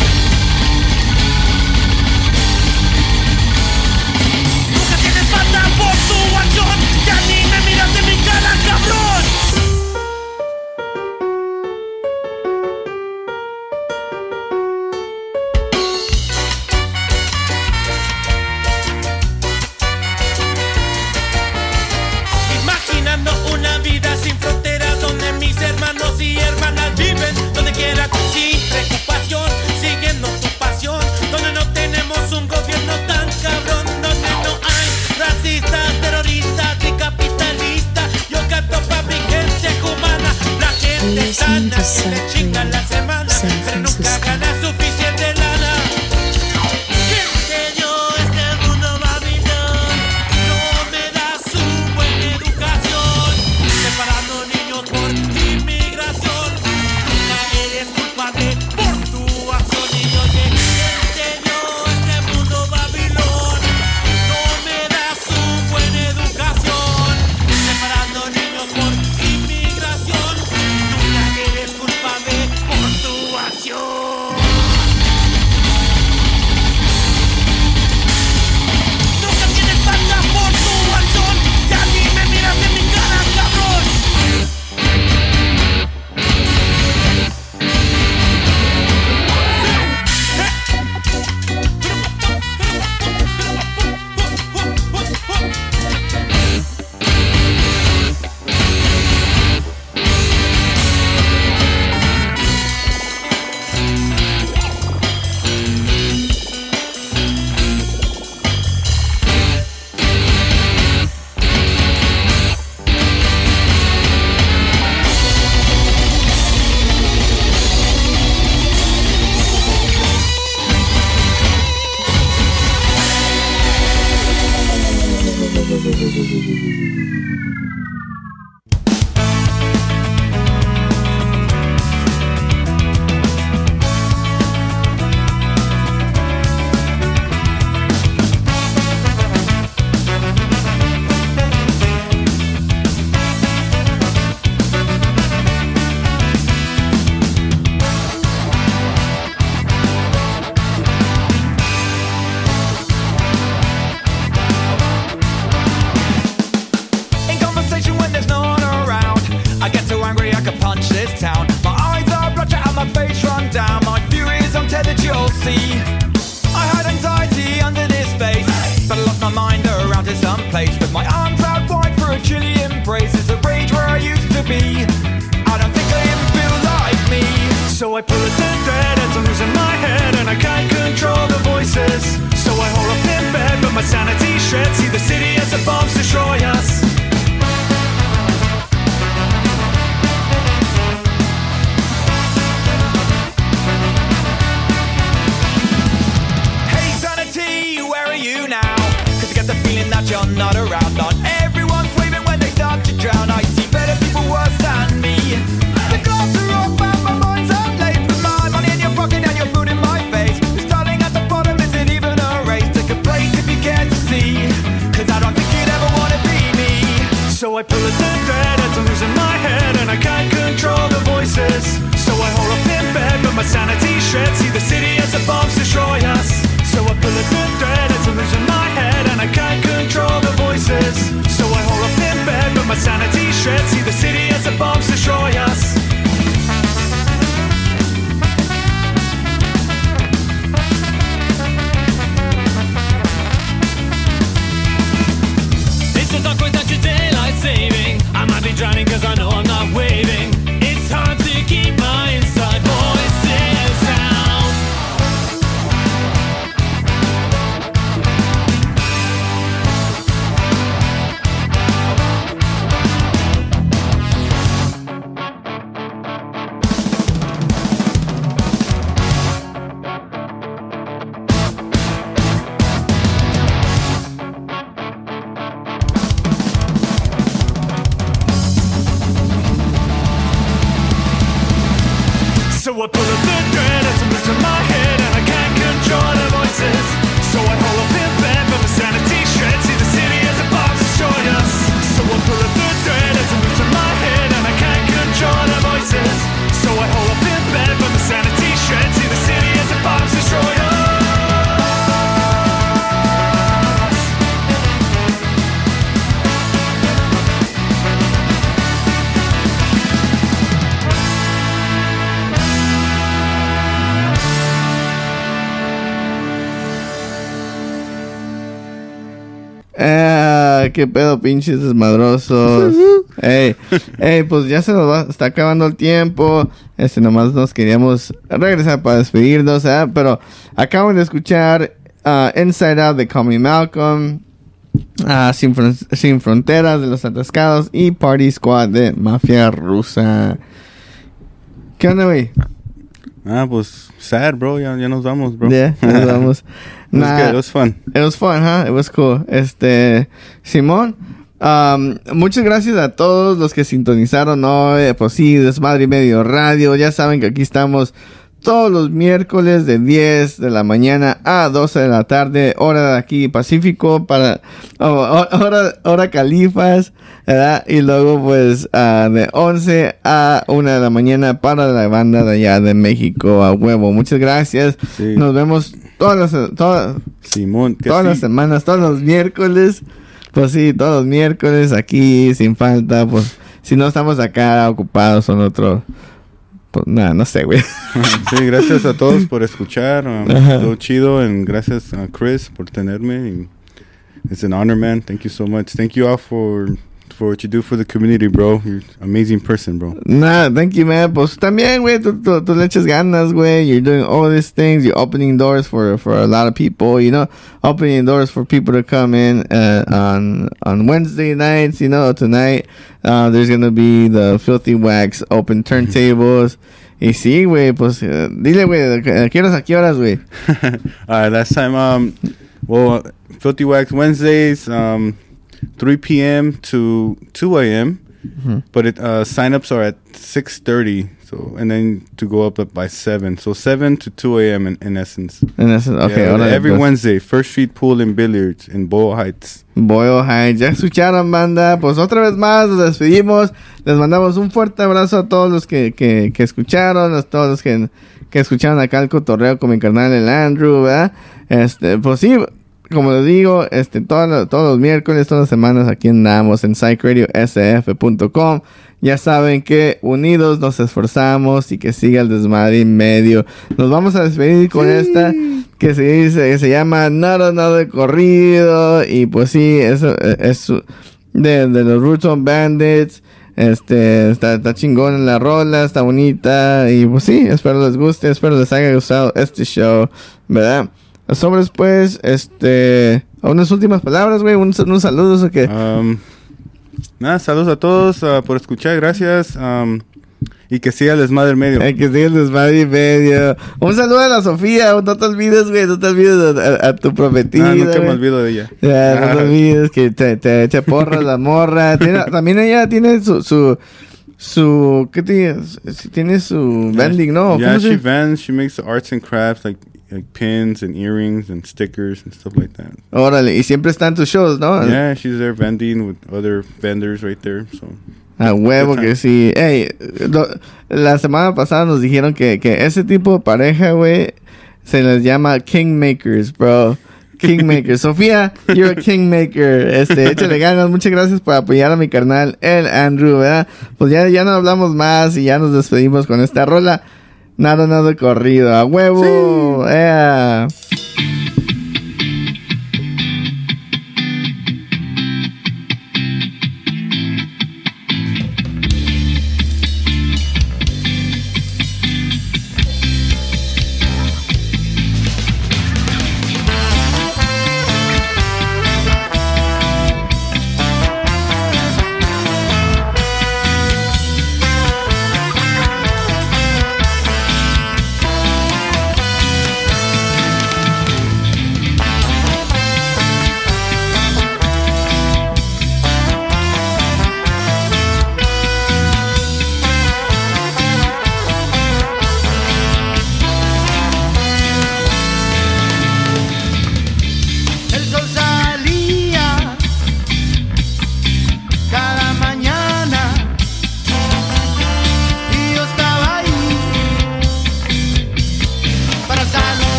¿Qué pedo, pinches desmadrosos? ey, ey, pues ya se nos va, está acabando el tiempo. Este, nomás nos queríamos regresar para despedirnos, ¿eh? Pero acaban de escuchar ah, Inside Out de Call Me Malcolm. ah, Sin, Fron- Sin Fronteras de los Atascados y Party Squad de Mafia Rusa. ¿Qué onda, güey? Ah, pues sad, bro. Ya, ya nos vamos, bro. Yeah, nos vamos. It was Nah. good. It was fun. It was fun, huh? It was cool. Este, Simón, um, muchas gracias a todos los que sintonizaron hoy. Pues sí, Desmadre y Medio Radio. Ya saben que aquí estamos todos los miércoles de 10 de la mañana a 12 de la tarde, hora de aquí Pacífico, para oh, hora, hora Califas, ¿verdad? Y luego pues ah, de 11 a 1 de la mañana para la banda de allá de México a huevo. Muchas gracias. Sí. Nos vemos todas las, todas, Simón, que todas sí. las semanas, todos los miércoles. Pues sí, todos los miércoles aquí sin falta. Pues si no estamos acá ocupados en otro. Pues nada, no sé, güey. Sí, gracias a todos por escuchar. Um, todo chido. And gracias a Chris por tenerme. It's an honor, man. Thank you so much. Thank you all for for what you do for the community, bro. You're an amazing person, bro. Nah, thank you, man. Pues también, güey, tú, tú, tú le echas ganas, güey. You're doing all these things. You're opening doors for, for a lot of people, you know. Opening doors for people to come in uh, on on Wednesday nights, you know. Tonight, uh, there's gonna be the Filthy Wax open turntables. Y sí, güey, pues eh, dile, güey, ¿a qué horas, a qué horas, güey? All right, last time, um, well, Filthy Wax Wednesdays, um, 3 p.m. to 2 a.m. Mhm. But it uh, signups are at 6:30. So and then to go up, up by seven. So seven to 2 a.m. In, in essence. En ese- okay, Yeah, órale, every. Wednesday, First Street Pool and Billiards in Boyle Heights. Boyle Heights. Ya escucharon, banda. Pues otra vez más nos despedimos. Les mandamos un fuerte abrazo a todos los que, que, que escucharon, a todos los que, que escucharon acá el cotorreo con mi carnal el Andrew, ¿verdad? Este, pues sí, como les digo, este, todos los- todos los miércoles, todas las semanas aquí andamos en psychradiosf.com. Ya saben que unidos nos esforzamos y que siga el desmadre en medio. Nos vamos a despedir con esta que se dice, que se llama Nada Nada de Corrido. Y pues sí, eso eh, es de, de los Roots on Bandits. Este, está, está chingón en la rola, está bonita. Y pues sí, espero les guste, espero les haya gustado este show, ¿verdad? Sobres pues, este, unas últimas palabras, güey, unos, unos saludos o qué. Um, nada, saludos a todos uh, por escuchar, gracias. Um, y que siga el desmadre medio. Hay que siga el desmadre medio. Un saludo a la Sofía, no te olvides, güey, no te olvides a, a- a tu prometida. Ah, nunca me güey. olvido de ella. Ya, no Ah. te olvides que te, te echa porras la morra. Tiene- también ella tiene su, su, su, ¿qué tiene? Tiene su vending, ¿no? Yeah, ¿Cómo se- she vends. She makes arts and crafts like like pins and earrings and stickers and stuff like that. Órale, y siempre está en tus shows, ¿no? Yeah, she's there vending with other vendors right there. So A huevo que sí. Ey, lo- la semana pasada nos dijeron que, que ese tipo de pareja, güey, se les llama kingmakers, bro. Kingmakers. Sofía, you're a kingmaker. Este, échale ganas. Muchas gracias por apoyar a mi carnal, el Andrew, ¿verdad? Pues ya, ya no hablamos más y ya nos despedimos con esta rola. Nada, nada corrido. A huevo. ea.